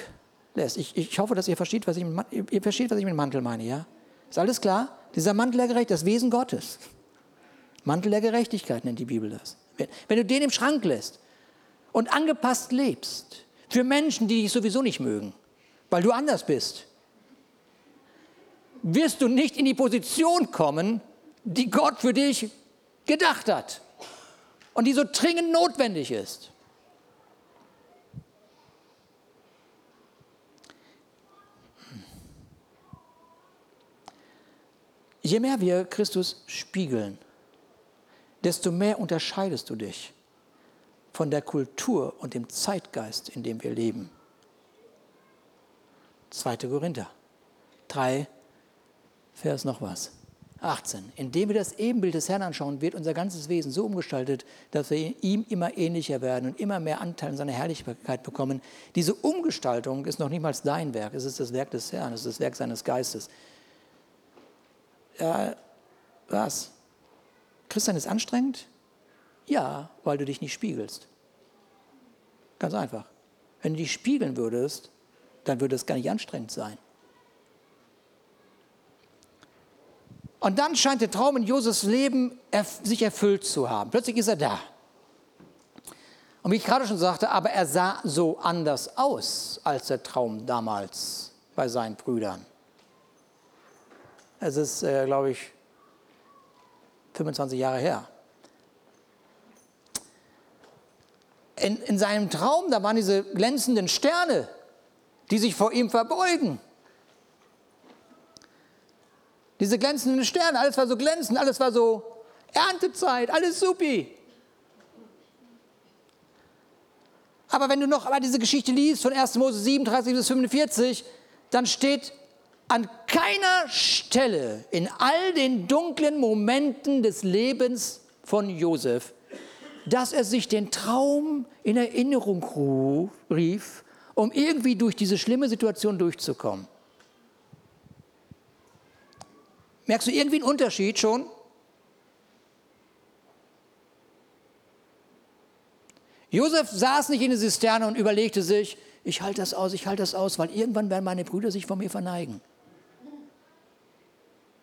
lässt, ich, ich hoffe, dass ihr versteht, was ich mit, ihr versteht, was ich mit Mantel meine, ja? Ist alles klar? Dieser Mantel der Gerechtigkeit, das Wesen Gottes. Mantel der Gerechtigkeit nennt die Bibel das. Wenn, wenn du den im Schrank lässt und angepasst lebst für Menschen, die dich sowieso nicht mögen, weil du anders bist, wirst du nicht in die Position kommen, die Gott für dich gedacht hat und die so dringend notwendig ist. Je mehr wir Christus spiegeln, desto mehr unterscheidest du dich von der Kultur und dem Zeitgeist, in dem wir leben. 2. Korinther 3, Vers noch was. 18. Indem wir das Ebenbild des Herrn anschauen, wird unser ganzes Wesen so umgestaltet, dass wir ihm immer ähnlicher werden und immer mehr Anteil an seiner Herrlichkeit bekommen. Diese Umgestaltung ist noch niemals dein Werk, es ist das Werk des Herrn, es ist das Werk seines Geistes. Ja, was? Christian ist anstrengend? Ja, weil du dich nicht spiegelst. Ganz einfach. Wenn du dich spiegeln würdest, dann würde es gar nicht anstrengend sein. Und dann scheint der Traum in Josefs Leben sich erfüllt zu haben. Plötzlich ist er da. Und wie ich gerade schon sagte, aber er sah so anders aus als der Traum damals bei seinen Brüdern. Es ist, äh, glaube ich, 25 Jahre her. In, in seinem Traum, da waren diese glänzenden Sterne, die sich vor ihm verbeugen. Diese glänzenden Sterne, alles war so glänzend, alles war so Erntezeit, alles supi. Aber wenn du noch einmal diese Geschichte liest von 1. Mose 37 bis 45, dann steht an keiner Stelle in all den dunklen Momenten des Lebens von Josef, dass er sich den Traum in Erinnerung rief, um irgendwie durch diese schlimme Situation durchzukommen. Merkst du irgendwie einen Unterschied schon? Josef saß nicht in der Zisterne und überlegte sich, ich halte das aus, ich halte das aus, weil irgendwann werden meine Brüder sich vor mir verneigen.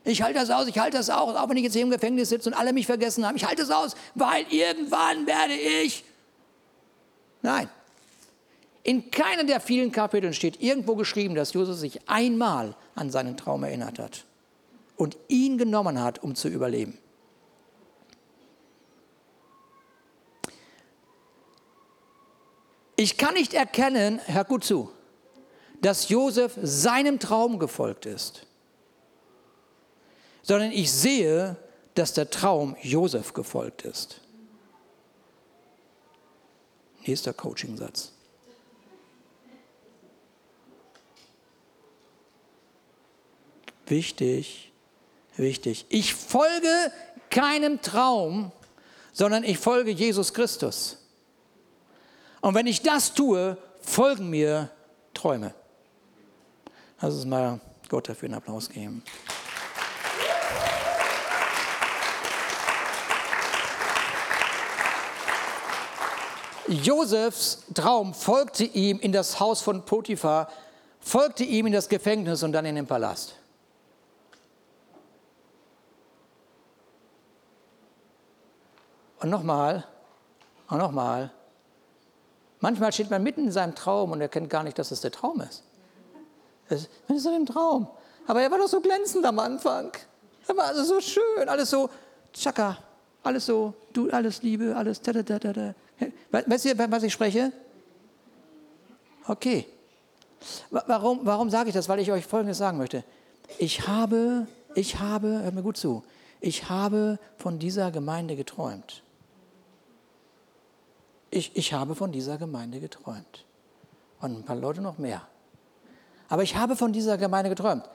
Ich halte das aus, ich halte das aus, auch wenn ich jetzt hier im Gefängnis sitze und alle mich vergessen haben. Ich halte das aus, weil irgendwann werde ich. Nein. In keinem der vielen Kapiteln steht irgendwo geschrieben, dass Josef sich einmal an seinen Traum erinnert hat. Und ihn genommen hat, um zu überleben. Ich kann nicht erkennen, hör gut zu, dass Josef seinem Traum gefolgt ist, sondern ich sehe, dass der Traum Josef gefolgt ist. Nächster Coaching-Satz. Wichtig, wichtig. Ich folge keinem Traum, sondern ich folge Jesus Christus. Und wenn ich das tue, folgen mir Träume. Lass uns mal Gott dafür einen Applaus geben. Josefs Traum folgte ihm in das Haus von Potiphar, folgte ihm in das Gefängnis und dann in den Palast. Und nochmal, und nochmal, Manchmal steht man mitten in seinem Traum und erkennt gar nicht, dass es der Traum ist. Das ist so ein Traum. Aber er war doch so glänzend am Anfang. Er war also so schön, alles so tschakka, alles so, du, alles Liebe, alles da, da, da, da. Weißt du, was ich spreche? Okay. Warum, warum sage ich das? Weil ich euch Folgendes sagen möchte. Ich habe, ich habe, hört mir gut zu, ich habe von dieser Gemeinde geträumt ich, ich habe von dieser Gemeinde geträumt. Und ein paar Leute noch mehr. Aber ich habe von dieser Gemeinde geträumt.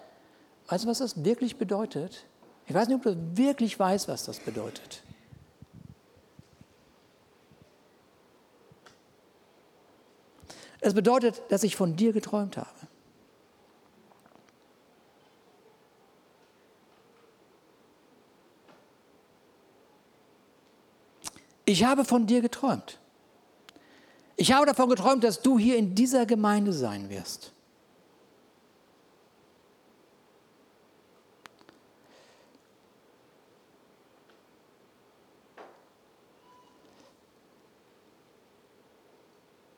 Weißt du, was das wirklich bedeutet? Ich weiß nicht, ob du wirklich weißt, was das bedeutet. Es bedeutet, dass ich von dir geträumt habe. Ich habe von dir geträumt. Ich habe davon geträumt, dass du hier in dieser Gemeinde sein wirst.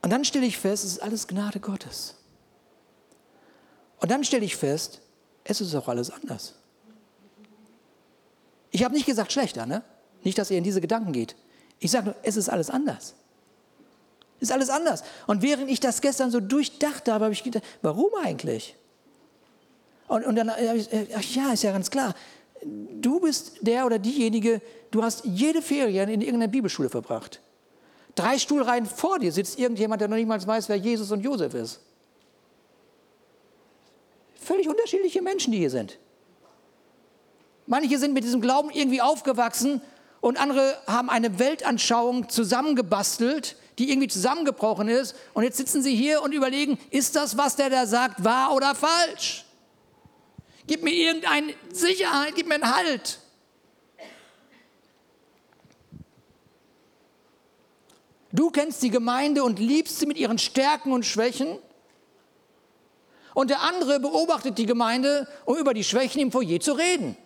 Und dann stelle ich fest, es ist alles Gnade Gottes. Und dann stelle ich fest, es ist auch alles anders. Ich habe nicht gesagt schlechter, ne? Nicht, dass ihr in diese Gedanken geht. Ich sage nur, es ist alles anders. Ist alles anders. Und während ich das gestern so durchdacht habe, habe ich gedacht, warum eigentlich? Und, und dann habe ich, äh, ach ja, ist ja ganz klar. Du bist der oder diejenige, du hast jede Ferien in irgendeiner Bibelschule verbracht. Drei Stuhlreihen vor dir sitzt irgendjemand, der noch nicht mal weiß, wer Jesus und Josef ist. Völlig unterschiedliche Menschen, die hier sind. Manche sind mit diesem Glauben irgendwie aufgewachsen und andere haben eine Weltanschauung zusammengebastelt, die irgendwie zusammengebrochen ist. Und jetzt sitzen sie hier und überlegen, ist das, was der da sagt, wahr oder falsch? Gib mir irgendeine Sicherheit, gib mir einen Halt. Du kennst die Gemeinde und liebst sie mit ihren Stärken und Schwächen. Und der andere beobachtet die Gemeinde, um über die Schwächen im Foyer zu reden.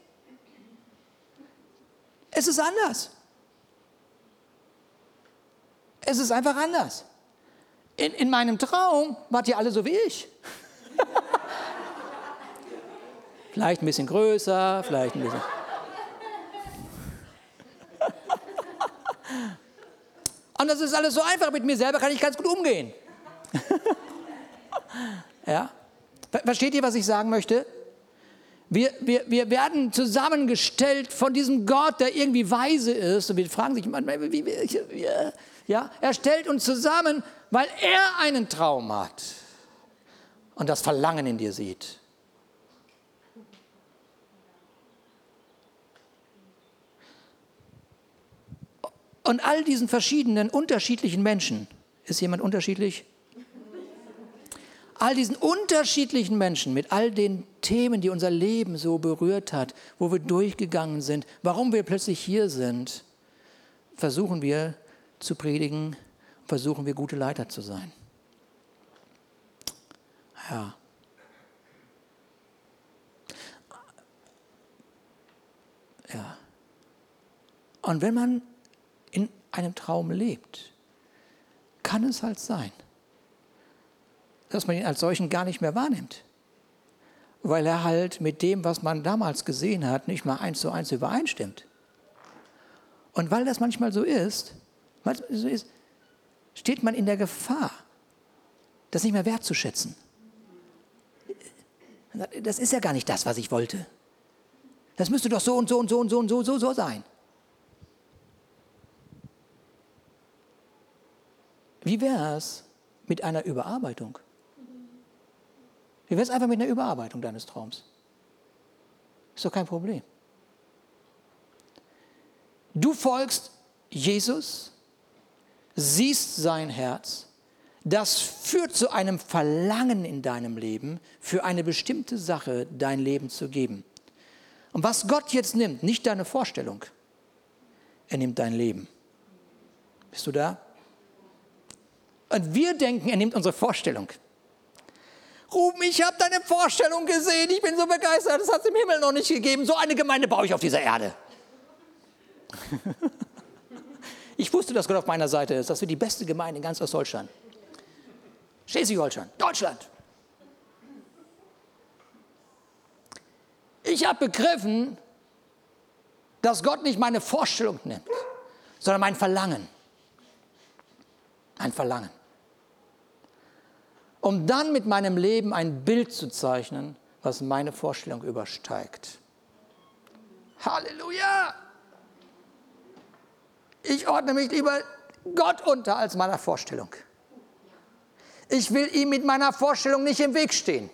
Es ist anders. Es ist einfach anders. In, in meinem Traum wart ihr alle so wie ich. *laughs* vielleicht ein bisschen größer, vielleicht ein bisschen. *laughs* Und das ist alles so einfach. Mit mir selber kann ich ganz gut umgehen. *laughs* ja? Versteht ihr, was ich sagen möchte? Wir, wir, wir werden zusammengestellt von diesem Gott, der irgendwie weise ist. Und wir fragen sich manchmal, wie, wie, ja, er stellt uns zusammen, weil er einen Traum hat und das Verlangen in dir sieht. Und all diesen verschiedenen, unterschiedlichen Menschen, ist jemand unterschiedlich? All diesen unterschiedlichen Menschen mit all den Themen, die unser Leben so berührt hat, wo wir durchgegangen sind, warum wir plötzlich hier sind, versuchen wir zu predigen, versuchen wir gute Leiter zu sein. Ja. Ja. Und wenn man in einem Traum lebt, kann es halt sein, dass man ihn als solchen gar nicht mehr wahrnimmt. weil er halt mit dem, was man damals gesehen hat, nicht mal eins zu eins übereinstimmt. Und weil das manchmal so ist, steht man in der Gefahr, das nicht mehr wertzuschätzen. Das ist ja gar nicht das, was ich wollte. Das müsste doch so und so und so und so und so, so, so sein. Wie wäre es mit einer Überarbeitung? Wie wäre es einfach mit einer Überarbeitung deines Traums? Ist doch kein Problem. Du folgst Jesus, siehst sein Herz, das führt zu einem Verlangen in deinem Leben, für eine bestimmte Sache dein Leben zu geben. Und was Gott jetzt nimmt, nicht deine Vorstellung, er nimmt dein Leben. Bist du da? Und wir denken, er nimmt unsere Vorstellung. Ruben, ich habe deine Vorstellung gesehen, ich bin so begeistert, das hat es im Himmel noch nicht gegeben. So eine Gemeinde baue ich auf dieser Erde. *laughs* ich wusste, dass Gott auf meiner Seite ist. Das wird die beste Gemeinde in ganz Ostdeutschland. Schleswig-Holstein, Deutschland. Ich habe begriffen, dass Gott nicht meine Vorstellung nimmt, sondern mein Verlangen. Ein Verlangen. Um dann mit meinem Leben ein Bild zu zeichnen, was meine Vorstellung übersteigt. Halleluja! Ich ordne mich lieber Gott unter als meiner Vorstellung. Ich will ihm mit meiner Vorstellung nicht im Weg stehen.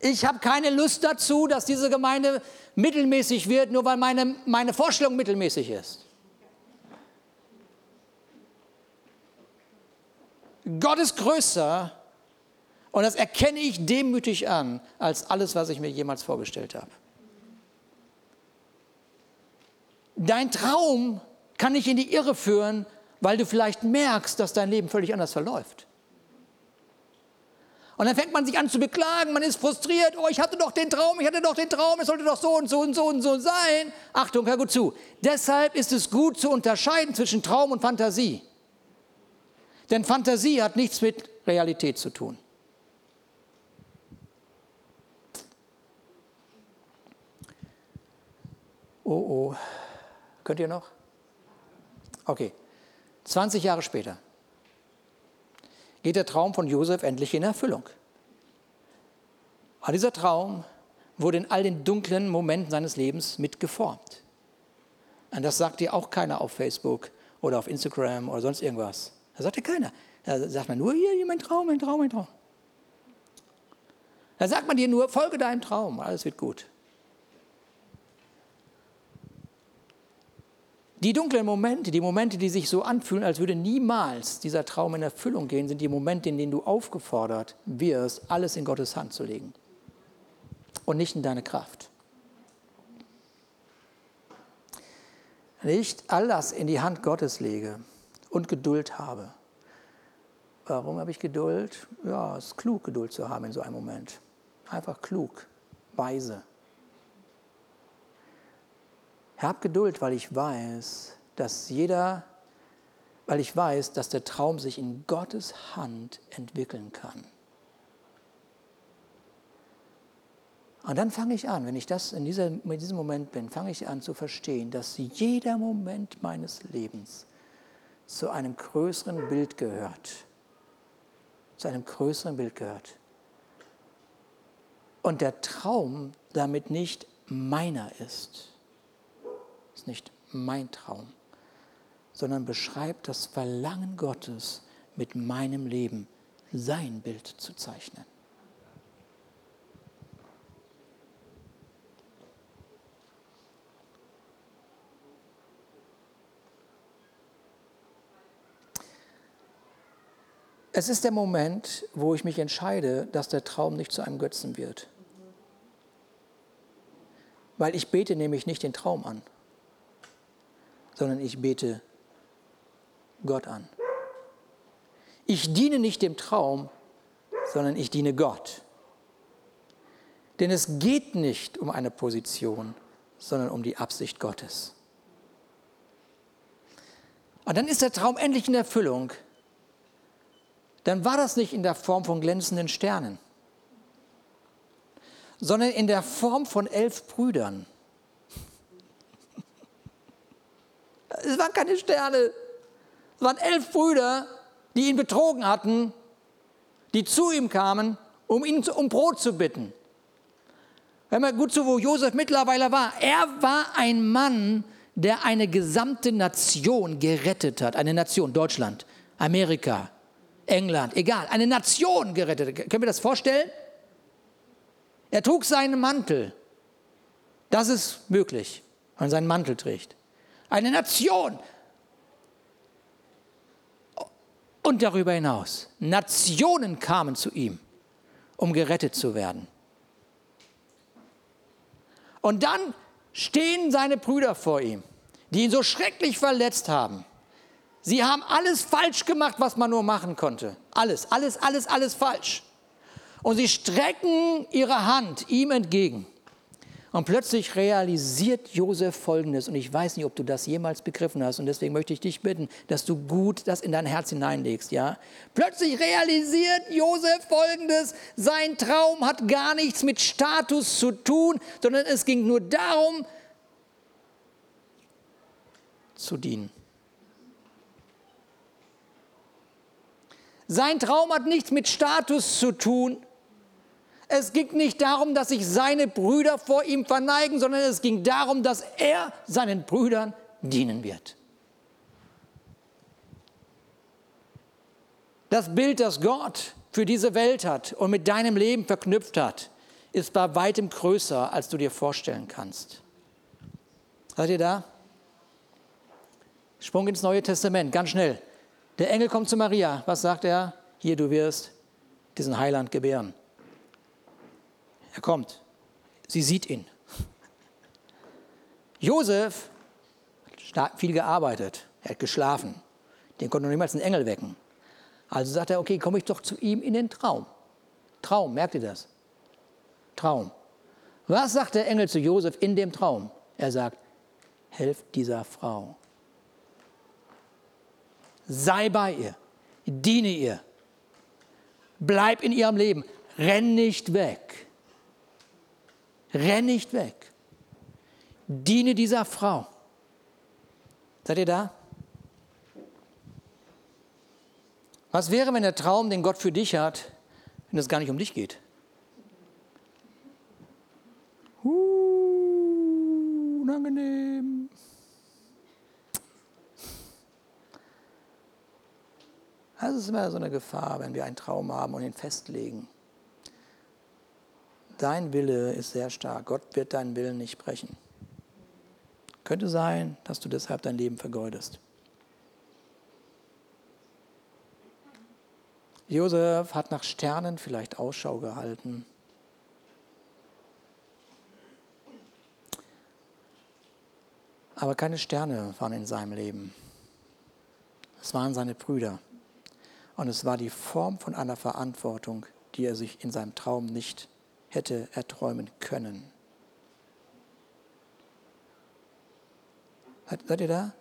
Ich habe keine Lust dazu, dass diese Gemeinde mittelmäßig wird, nur weil meine, meine Vorstellung mittelmäßig ist. Gott ist größer und das erkenne ich demütig an als alles, was ich mir jemals vorgestellt habe. Dein Traum kann dich in die Irre führen, weil du vielleicht merkst, dass dein Leben völlig anders verläuft. Und dann fängt man sich an zu beklagen, man ist frustriert, oh, ich hatte doch den Traum, ich hatte doch den Traum, es sollte doch so und so und so und so sein. Achtung, hör gut zu. Deshalb ist es gut zu unterscheiden zwischen Traum und Fantasie. Denn Fantasie hat nichts mit Realität zu tun. Oh oh. Könnt ihr noch? Okay. 20 Jahre später geht der Traum von Josef endlich in Erfüllung. Aber dieser Traum wurde in all den dunklen Momenten seines Lebens mitgeformt. Und das sagt dir auch keiner auf Facebook oder auf Instagram oder sonst irgendwas. Da sagt dir keiner. Da sagt man nur, hier, mein Traum, mein Traum, mein Traum. Da sagt man dir nur, folge deinem Traum, alles wird gut. Die dunklen Momente, die Momente, die sich so anfühlen, als würde niemals dieser Traum in Erfüllung gehen, sind die Momente, in denen du aufgefordert wirst, alles in Gottes Hand zu legen und nicht in deine Kraft. Ich all das in die Hand Gottes lege und Geduld habe. Warum habe ich Geduld? Ja, es ist klug, Geduld zu haben in so einem Moment. Einfach klug, weise. Hab Geduld, weil ich weiß, dass jeder, weil ich weiß, dass der Traum sich in Gottes Hand entwickeln kann. Und dann fange ich an, wenn ich das in, dieser, in diesem Moment bin, fange ich an zu verstehen, dass jeder Moment meines Lebens zu einem größeren Bild gehört. Zu einem größeren Bild gehört. Und der Traum damit nicht meiner ist ist nicht mein Traum, sondern beschreibt das Verlangen Gottes, mit meinem Leben sein Bild zu zeichnen. Es ist der Moment, wo ich mich entscheide, dass der Traum nicht zu einem Götzen wird. Weil ich bete nämlich nicht den Traum an sondern ich bete Gott an. Ich diene nicht dem Traum, sondern ich diene Gott. Denn es geht nicht um eine Position, sondern um die Absicht Gottes. Und dann ist der Traum endlich in Erfüllung. Dann war das nicht in der Form von glänzenden Sternen. sondern in der Form von elf Brüdern. *laughs* Es waren keine Sterne, es waren elf Brüder, die ihn betrogen hatten, die zu ihm kamen, um ihn um Brot zu bitten. Hör mal gut zu, wo Josef mittlerweile war. Er war ein Mann, der eine gesamte Nation gerettet hat. Eine Nation, Deutschland, Amerika, England, egal, eine Nation gerettet. Können wir das vorstellen? Er trug seinen Mantel. Das ist möglich, wenn man seinen Mantel trägt. Eine Nation. Und darüber hinaus, Nationen kamen zu ihm, um gerettet zu werden. Und dann stehen seine Brüder vor ihm, die ihn so schrecklich verletzt haben. Sie haben alles falsch gemacht, was man nur machen konnte. Alles, alles, alles, alles falsch. Und sie strecken ihre Hand ihm entgegen. Und plötzlich realisiert Josef Folgendes, und ich weiß nicht, ob du das jemals begriffen hast, und deswegen möchte ich dich bitten, dass du gut das in dein Herz hineinlegst, ja? Plötzlich realisiert Josef Folgendes, sein Traum hat gar nichts mit Status zu tun, sondern es ging nur darum, zu dienen. Sein Traum hat nichts mit Status zu tun. Es ging nicht darum, dass sich seine Brüder vor ihm verneigen, sondern es ging darum, dass er seinen Brüdern dienen wird. Das Bild, das Gott für diese Welt hat und mit deinem Leben verknüpft hat, ist bei weitem größer, als du dir vorstellen kannst. Seid ihr da? Sprung ins Neue Testament, ganz schnell. Der Engel kommt zu Maria. Was sagt er? Hier, du wirst diesen Heiland gebären. Er kommt. Sie sieht ihn. *laughs* Josef hat viel gearbeitet. Er hat geschlafen. Den konnte niemals ein Engel wecken. Also sagt er, okay, komme ich doch zu ihm in den Traum. Traum, merkt ihr das? Traum. Was sagt der Engel zu Josef in dem Traum? Er sagt, helft dieser Frau sei bei ihr, diene ihr, bleib in ihrem Leben, renn nicht weg, renn nicht weg, diene dieser Frau. Seid ihr da? Was wäre, wenn der Traum, den Gott für dich hat, wenn es gar nicht um dich geht? Uh, unangenehm. Das ist immer so eine Gefahr, wenn wir einen Traum haben und ihn festlegen. Dein Wille ist sehr stark. Gott wird deinen Willen nicht brechen. Könnte sein, dass du deshalb dein Leben vergeudest. Josef hat nach Sternen vielleicht Ausschau gehalten. Aber keine Sterne waren in seinem Leben. Es waren seine Brüder. Und es war die Form von einer Verantwortung, die er sich in seinem Traum nicht hätte erträumen können. Seid ihr da?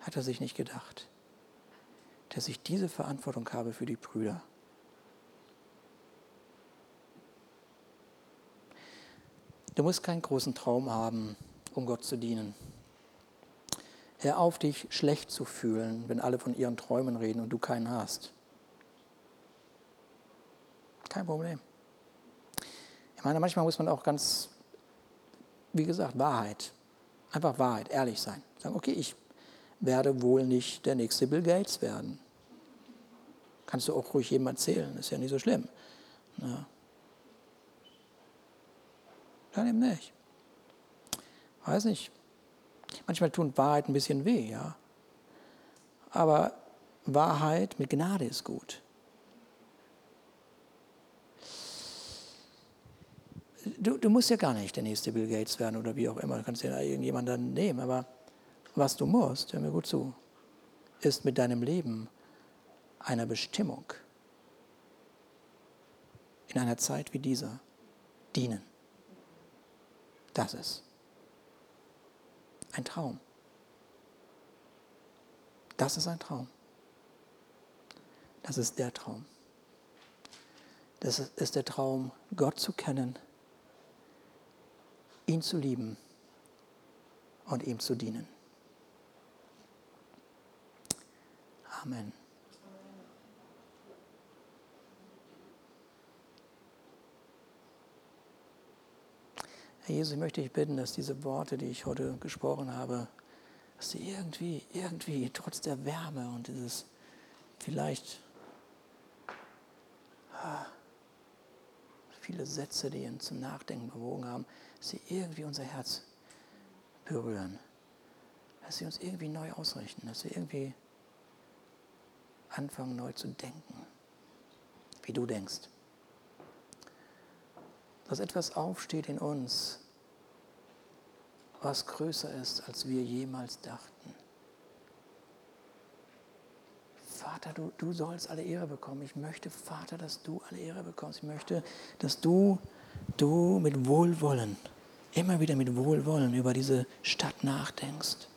Hat er sich nicht gedacht, dass ich diese Verantwortung habe für die Brüder? Du musst keinen großen Traum haben, um Gott zu dienen. Hör auf, dich schlecht zu fühlen, wenn alle von ihren Träumen reden und du keinen hast. Kein Problem. Ich meine, manchmal muss man auch ganz, wie gesagt, Wahrheit, einfach Wahrheit, ehrlich sein. Sagen, okay, ich werde wohl nicht der nächste Bill Gates werden. Kannst du auch ruhig jedem erzählen, ist ja nicht so schlimm. Ja. Dann eben nicht. Weiß nicht. Manchmal tut Wahrheit ein bisschen weh, ja. Aber Wahrheit mit Gnade ist gut. Du, du, musst ja gar nicht der nächste Bill Gates werden oder wie auch immer. Du kannst ja irgendjemanden nehmen. Aber was du musst, hör mir gut zu, ist mit deinem Leben einer Bestimmung in einer Zeit wie dieser dienen. Das ist ein Traum. Das ist ein Traum. Das ist der Traum. Das ist der Traum, Gott zu kennen, ihn zu lieben und ihm zu dienen. Amen. Jesus, ich möchte dich bitten, dass diese Worte, die ich heute gesprochen habe, dass sie irgendwie, irgendwie, trotz der Wärme und dieses vielleicht ah, viele Sätze, die ihn zum Nachdenken bewogen haben, dass sie irgendwie unser Herz berühren. Dass sie uns irgendwie neu ausrichten, dass wir irgendwie anfangen neu zu denken, wie du denkst. Dass etwas aufsteht in uns, was größer ist, als wir jemals dachten. Vater, du, du sollst alle Ehre bekommen. Ich möchte, Vater, dass du alle Ehre bekommst. Ich möchte, dass du, du mit Wohlwollen, immer wieder mit Wohlwollen über diese Stadt nachdenkst.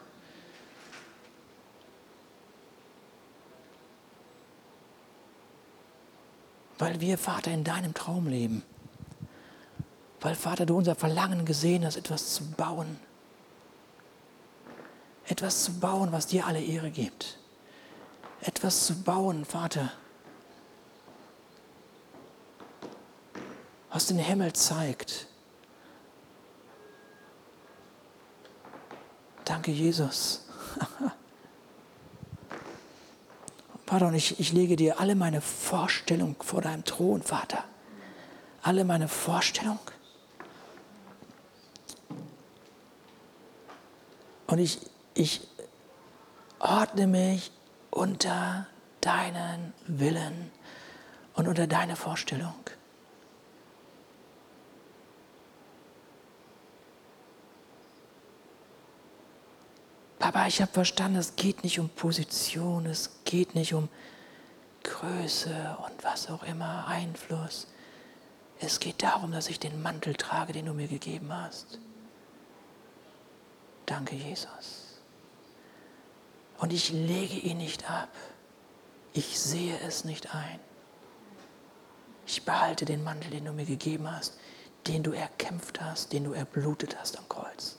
Weil wir, Vater, in deinem Traum leben. Weil, Vater, du unser Verlangen gesehen hast, etwas zu bauen. Etwas zu bauen, was dir alle Ehre gibt. Etwas zu bauen, Vater, was den Himmel zeigt. Danke, Jesus. *laughs* Und ich, ich lege dir alle meine Vorstellung vor deinem Thron, Vater. Alle meine Vorstellung. Und ich, ich ordne mich unter deinen Willen und unter deine Vorstellung. Papa, ich habe verstanden, es geht nicht um Position, es geht nicht um Größe und was auch immer, Einfluss. Es geht darum, dass ich den Mantel trage, den du mir gegeben hast. Danke, Jesus. Und ich lege ihn nicht ab. Ich sehe es nicht ein. Ich behalte den Mantel, den du mir gegeben hast, den du erkämpft hast, den du erblutet hast am Kreuz.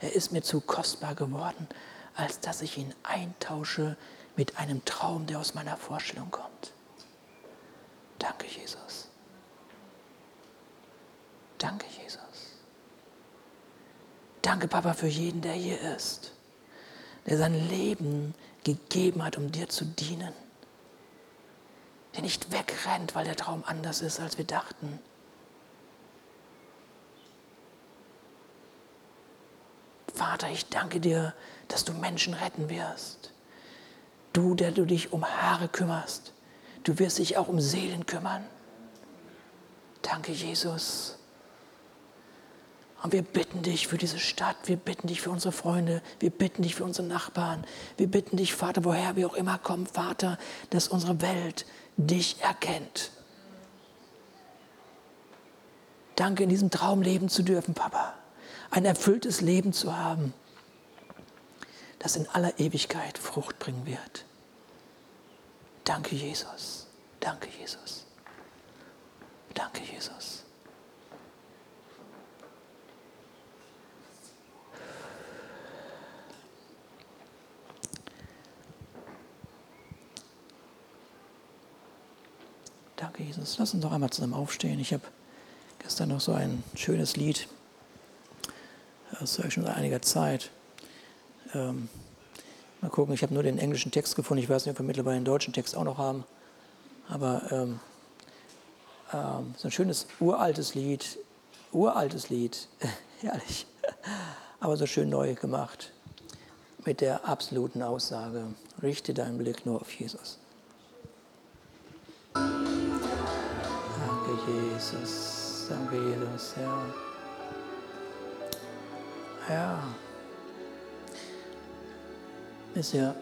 Er ist mir zu kostbar geworden, als dass ich ihn eintausche mit einem Traum, der aus meiner Vorstellung kommt. Danke, Jesus. Danke, Jesus. Danke, Papa, für jeden, der hier ist, der sein Leben gegeben hat, um dir zu dienen. Der nicht wegrennt, weil der Traum anders ist, als wir dachten Vater, ich danke dir, dass du Menschen retten wirst. Du, der du dich um Haare kümmerst, du wirst dich auch um Seelen kümmern. Danke, Jesus. Und wir bitten dich für diese Stadt, wir bitten dich für unsere Freunde, wir bitten dich für unsere Nachbarn, wir bitten dich, Vater, woher wir auch immer kommen, Vater, dass unsere Welt dich erkennt. Danke, in diesem Traum leben zu dürfen, Papa ein erfülltes Leben zu haben, das in aller Ewigkeit Frucht bringen wird. Danke, Jesus. Danke, Jesus. Danke, Jesus. Danke, Jesus. Lass uns doch einmal zusammen aufstehen. Ich habe gestern noch so ein schönes Lied das höre ich schon seit einiger Zeit. Ähm, mal gucken, ich habe nur den englischen Text gefunden. Ich weiß nicht, ob wir mittlerweile den deutschen Text auch noch haben. Aber ähm, ähm, so ein schönes uraltes Lied, uraltes Lied, *laughs* herrlich, aber so schön neu gemacht. Mit der absoluten Aussage, richte deinen Blick nur auf Jesus. Jesus. Danke, Jesus. Ja. Ja. Ist ja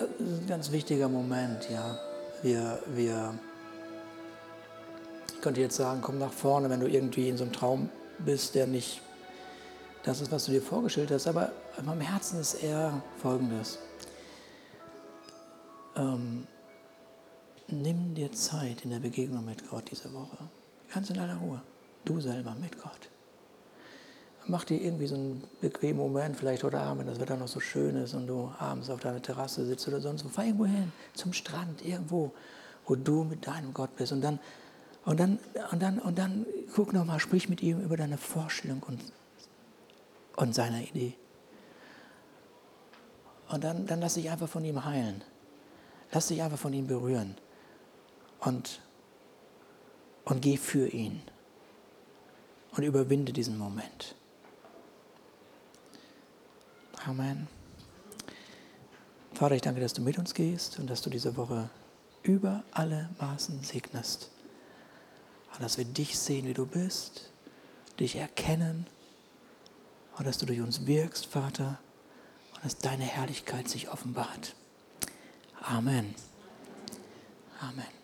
ein ganz wichtiger Moment, ja. Wir, wir, ich könnte jetzt sagen, komm nach vorne, wenn du irgendwie in so einem Traum bist, der nicht das ist, was du dir vorgestellt hast. Aber in meinem Herzen ist eher Folgendes. Ähm, nimm dir Zeit in der Begegnung mit Gott diese Woche. Ganz in aller Ruhe. Du selber mit Gott. Mach dir irgendwie so einen bequemen Moment, vielleicht heute Abend, wenn das Wetter noch so schön ist und du abends auf deiner Terrasse sitzt oder sonst wo. Fahr irgendwo hin, zum Strand, irgendwo, wo du mit deinem Gott bist. Und dann, und dann, und dann, und dann guck nochmal, sprich mit ihm über deine Vorstellung und, und seine Idee. Und dann, dann lass dich einfach von ihm heilen. Lass dich einfach von ihm berühren. Und, und geh für ihn. Und überwinde diesen Moment. Amen. Vater, ich danke, dass du mit uns gehst und dass du diese Woche über alle Maßen segnest. Und dass wir dich sehen, wie du bist, dich erkennen und dass du durch uns wirkst, Vater, und dass deine Herrlichkeit sich offenbart. Amen. Amen.